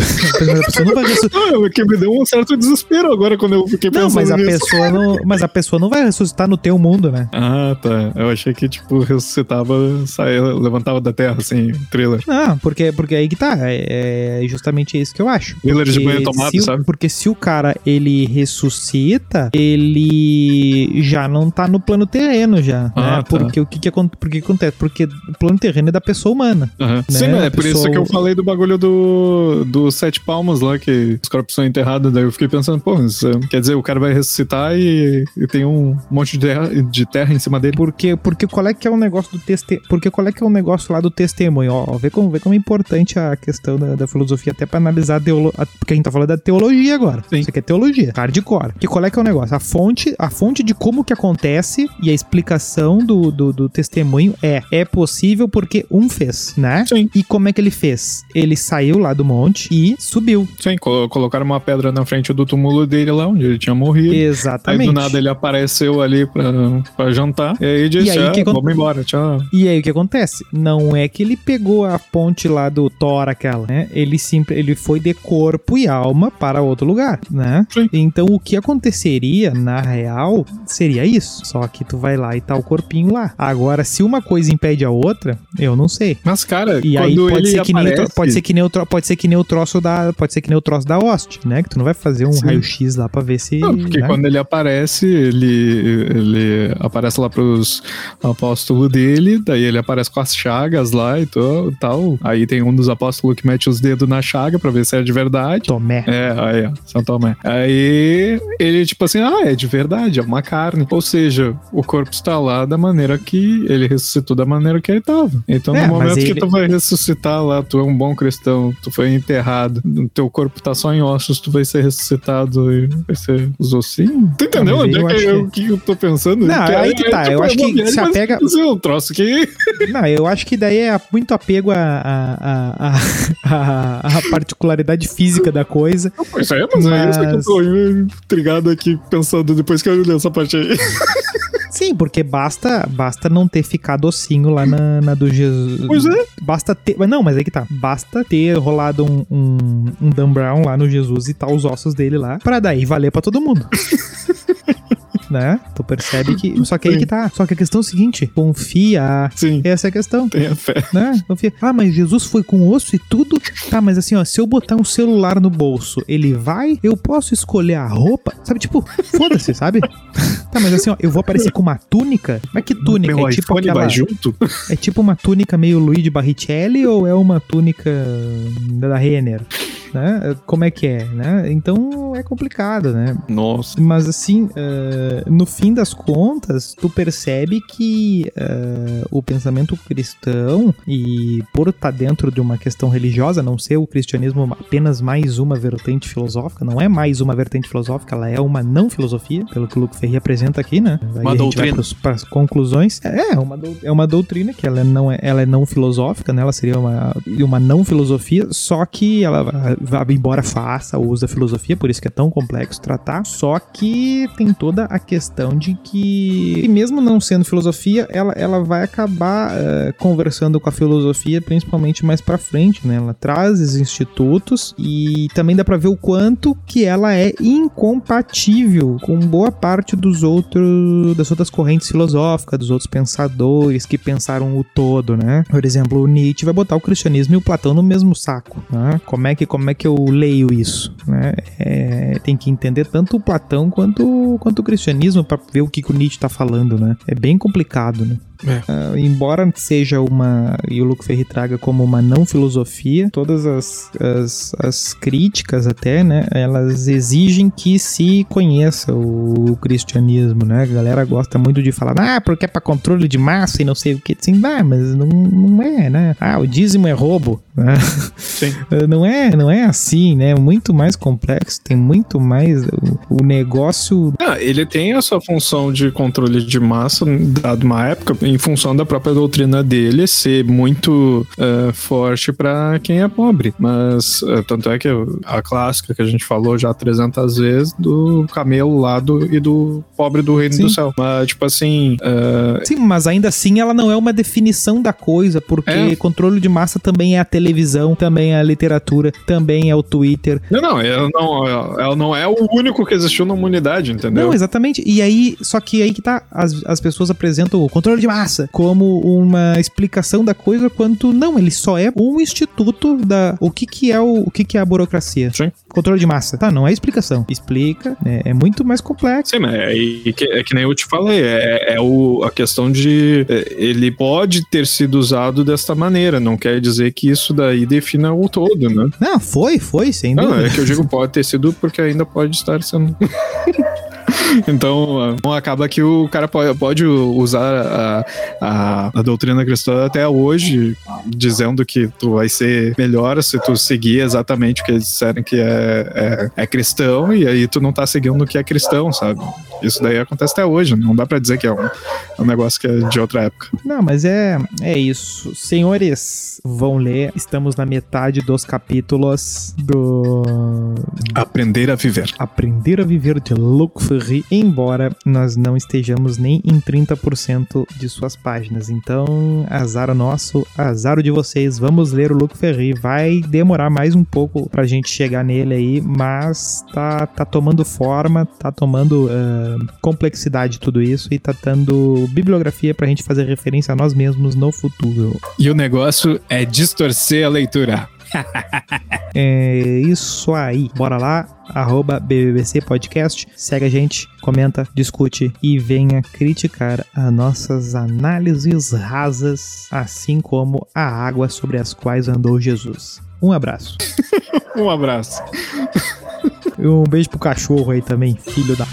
a pessoa não vai ressuscitar. Ah, que me deu um certo desespero agora quando eu fiquei Não, pensando mas a, nisso. pessoa não, mas a pessoa não vai ressuscitar no teu mundo, né? Ah, tá. Eu achei que, tipo, ressuscitava, saía, levantava da terra, assim, thriller. Não, porque, porque aí que tá. É, é justamente isso que eu acho. Thriller de banho tomado, sabe? Porque se o cara ele ressuscita, ele já não tá no plano terreno já. Ah, né? tá. Porque o que que, acon- por que acontece? Porque o plano terreno é da pessoa humana. Aham. Né, Sim, é por isso pessoa- que eu falei do bagulho do, do Sete Palmas lá, que os corpos são enterrados. Daí eu fiquei pensando, pô, isso, é- quer dizer, o cara vai ressuscitar e, e tem um monte de terra, de terra em cima dele. Porque, porque qual é que é o negócio do teste... Porque qual é que é o negócio lá do testemunho? Ó, vê como, vê como é importante a questão da, da filosofia, até pra analisar a teolo... a- Porque a gente tá falando da teologia agora. Sim. Isso aqui é teologia, hardcore. Que qual é que é o negócio? A fonte, a fonte de como que acontece e a explicação do, do, do testemunho é é possível porque um fez, né? Sim. E como é que ele fez? Ele saiu lá do monte e subiu. Sim, colo- colocaram uma pedra na frente do túmulo dele lá, onde ele tinha morrido. Aí Exatamente. do nada ele apareceu ali pra, pra jantar. E aí disse: E aí, ah, que vamos embora, tchau. E aí o que acontece? Não é que ele pegou a ponte lá do Thor, aquela, né? Ele sempre ele foi de corpo e alma para outro lugar, né? Sim. Então o que aconteceria na real seria isso. Só que tu vai lá e tá o corpinho lá. Agora, se uma coisa impede a outra, eu não sei. Mas, cara, E aí pode ser, que nem o aparece... pode ser que nem o pode ser que nem o troço da pode ser que nem o troço da hoste, né? Que tu não vai fazer um raio-x lá pra ver se, Não, porque né? quando ele aparece, ele, ele aparece lá pros apóstolos dele, daí ele aparece com as chagas lá e tal. Aí tem um dos apóstolos que mete os dedos na chaga pra ver se é de verdade. Tomé. É, É, aí, ó, São Tomé. Aí ele, tipo assim, ah, é de verdade, é uma carne. Ou seja, o corpo está lá da maneira que ele ressuscitou da maneira que ele estava. Então, É, no mas momento ele- que tu vai ressuscitar lá, tu é um bom cristão, tu foi enterrado, teu corpo tá só em ossos, tu vai ser ressuscitado e vai ser os ossinhos. Tu entendeu mas onde é eu que, acho eu, que- que eu tô pensando? Não, aí que tá, eu é acho que se mas, apega- assim, um troço que... <laughs> Não, eu acho que daí é muito apego à à- à- à- à- à particularidade física da coisa. Pois é, mas, é isso que eu Mas- tô intrigado aqui, pensando depois que eu li essa parte aí. Sim, porque basta, basta não ter ficado ossinho lá na, na do Jesus. Pois é. Basta ter. Mas não, mas aí que tá. Basta ter rolado um, um, um Dan Brown lá no Jesus e tá os ossos dele lá, pra daí valer pra todo mundo. <laughs> né? Tu percebe que. Só que aí que tá. Só que a questão é o seguinte: confia. Sim, Essa é a questão. tenha fé. né? Confia. Ah, mas Jesus foi com osso e tudo. Tá, mas assim, ó, se eu botar um celular no bolso, ele vai? Eu posso escolher a roupa? Sabe, tipo, foda-se, sabe? Tá, mas assim, ó, eu vou aparecer com uma túnica? Mas que túnica? Meu é tipo aquela. vai junto? É tipo uma túnica meio Luigi Barrichelli ou é uma túnica da Renner? Né? Como é que é, né? Então é complicado, né? Nossa. Mas assim, eh, no fim das contas, tu percebe que eh, o pensamento cristão, e por estar dentro de uma questão religiosa, não ser o cristianismo apenas mais uma vertente filosófica, não é mais uma vertente filosófica, ela é uma não filosofia, pelo que o Luco Ferri apresenta aqui, né? Aí Uma doutrina. para as conclusões. É, é uma, dou- é uma doutrina que ela não é, ela é não filosófica, né? Ela seria uma, uma não filosofia, só que ela embora faça uso da filosofia, por isso que é tão complexo tratar, só que tem toda a questão de que, e mesmo não sendo filosofia, ela, ela vai acabar eh, conversando com a filosofia, principalmente mais pra frente, né? Ela traz os institutos e também dá pra ver o quanto que ela é incompatível com boa parte dos outros das outras correntes filosóficas, dos outros pensadores que pensaram o todo, né? Por exemplo, o Nietzsche vai botar o cristianismo e o Platão no mesmo saco, né? Como é que como é que eu leio isso, né? É, tem que entender tanto o Platão quanto quanto o cristianismo para ver o que, que o Nietzsche tá falando, né? É bem complicado, né? Ah, embora seja uma, e o Luco Ferri traga como uma não filosofia, todas as, as, as críticas até, né, elas exigem que se conheça o, cristianismo, né, a galera gosta muito de falar, ah, porque é pra controle de massa e não sei o que, assim, ah, mas não, não é, né, ah, o dízimo é roubo, né? Sim. <laughs> não é, não é assim, né, muito mais complexo, tem muito mais, o, o negócio Ah, ele tem essa função de controle de massa, dado uma época, em função da própria doutrina dele ser muito eh, forte pra quem é pobre. Mas, eh, tanto é que a clássica que a gente falou já 300 vezes do camelo lá do, e do pobre do reino Sim. do céu. Mas, tipo assim, eh, Sim, mas ainda assim ela não é uma definição da coisa, porque É. controle de massa também é a televisão, também é a literatura, também é o Twitter. não, não, ela não, ela não é o único que existiu na humanidade, entendeu? Não, exatamente. E aí, só que aí que tá, as, as pessoas apresentam o controle de massa como uma explicação da coisa, quanto não, ele só é um instituto da. O que que é o, o que que é a burocracia? Sim. Controle de massa. Tá, não é explicação. Explica, né, é muito mais complexo. Sim, mas é, e que, é que nem eu te falei, é, é o, a questão de é, ele pode ter sido usado desta maneira, não quer dizer que isso daí defina o todo, né? Não, foi, foi, sem Não, dúvida. é que eu digo pode ter sido porque ainda pode estar sendo. <laughs> <laughs> Então, acaba que o cara pode, pode usar a, a, a doutrina cristã até hoje, dizendo que tu vai ser melhor se tu seguir exatamente o que eles disserem que é, é, é cristão, e aí tu não tá seguindo o que é cristão, sabe? Isso daí acontece até hoje, não dá pra dizer que é um, é um negócio que é de outra época. Não, mas é, é isso. Senhores, vão ler. Estamos na metade dos capítulos do Aprender a viver. Aprender a Viver de Luc Ferry, embora nós não estejamos nem em 30% de suas páginas. Então, azar nosso, azar o de vocês. Vamos ler o Luc Ferry. Vai demorar mais um pouco pra gente chegar nele aí, mas tá, tá tomando forma, tá tomando ah, complexidade tudo isso e tá dando bibliografia pra gente fazer referência a nós mesmos no futuro. E o negócio é distorcer a leitura. <laughs> É isso aí. Bora lá, arroba BBBC Podcast. Segue a gente, comenta, discute e venha criticar as nossas análises rasas, assim como a água sobre as quais andou Jesus. Um abraço. <laughs> Um abraço. E um beijo pro cachorro aí também, filho da.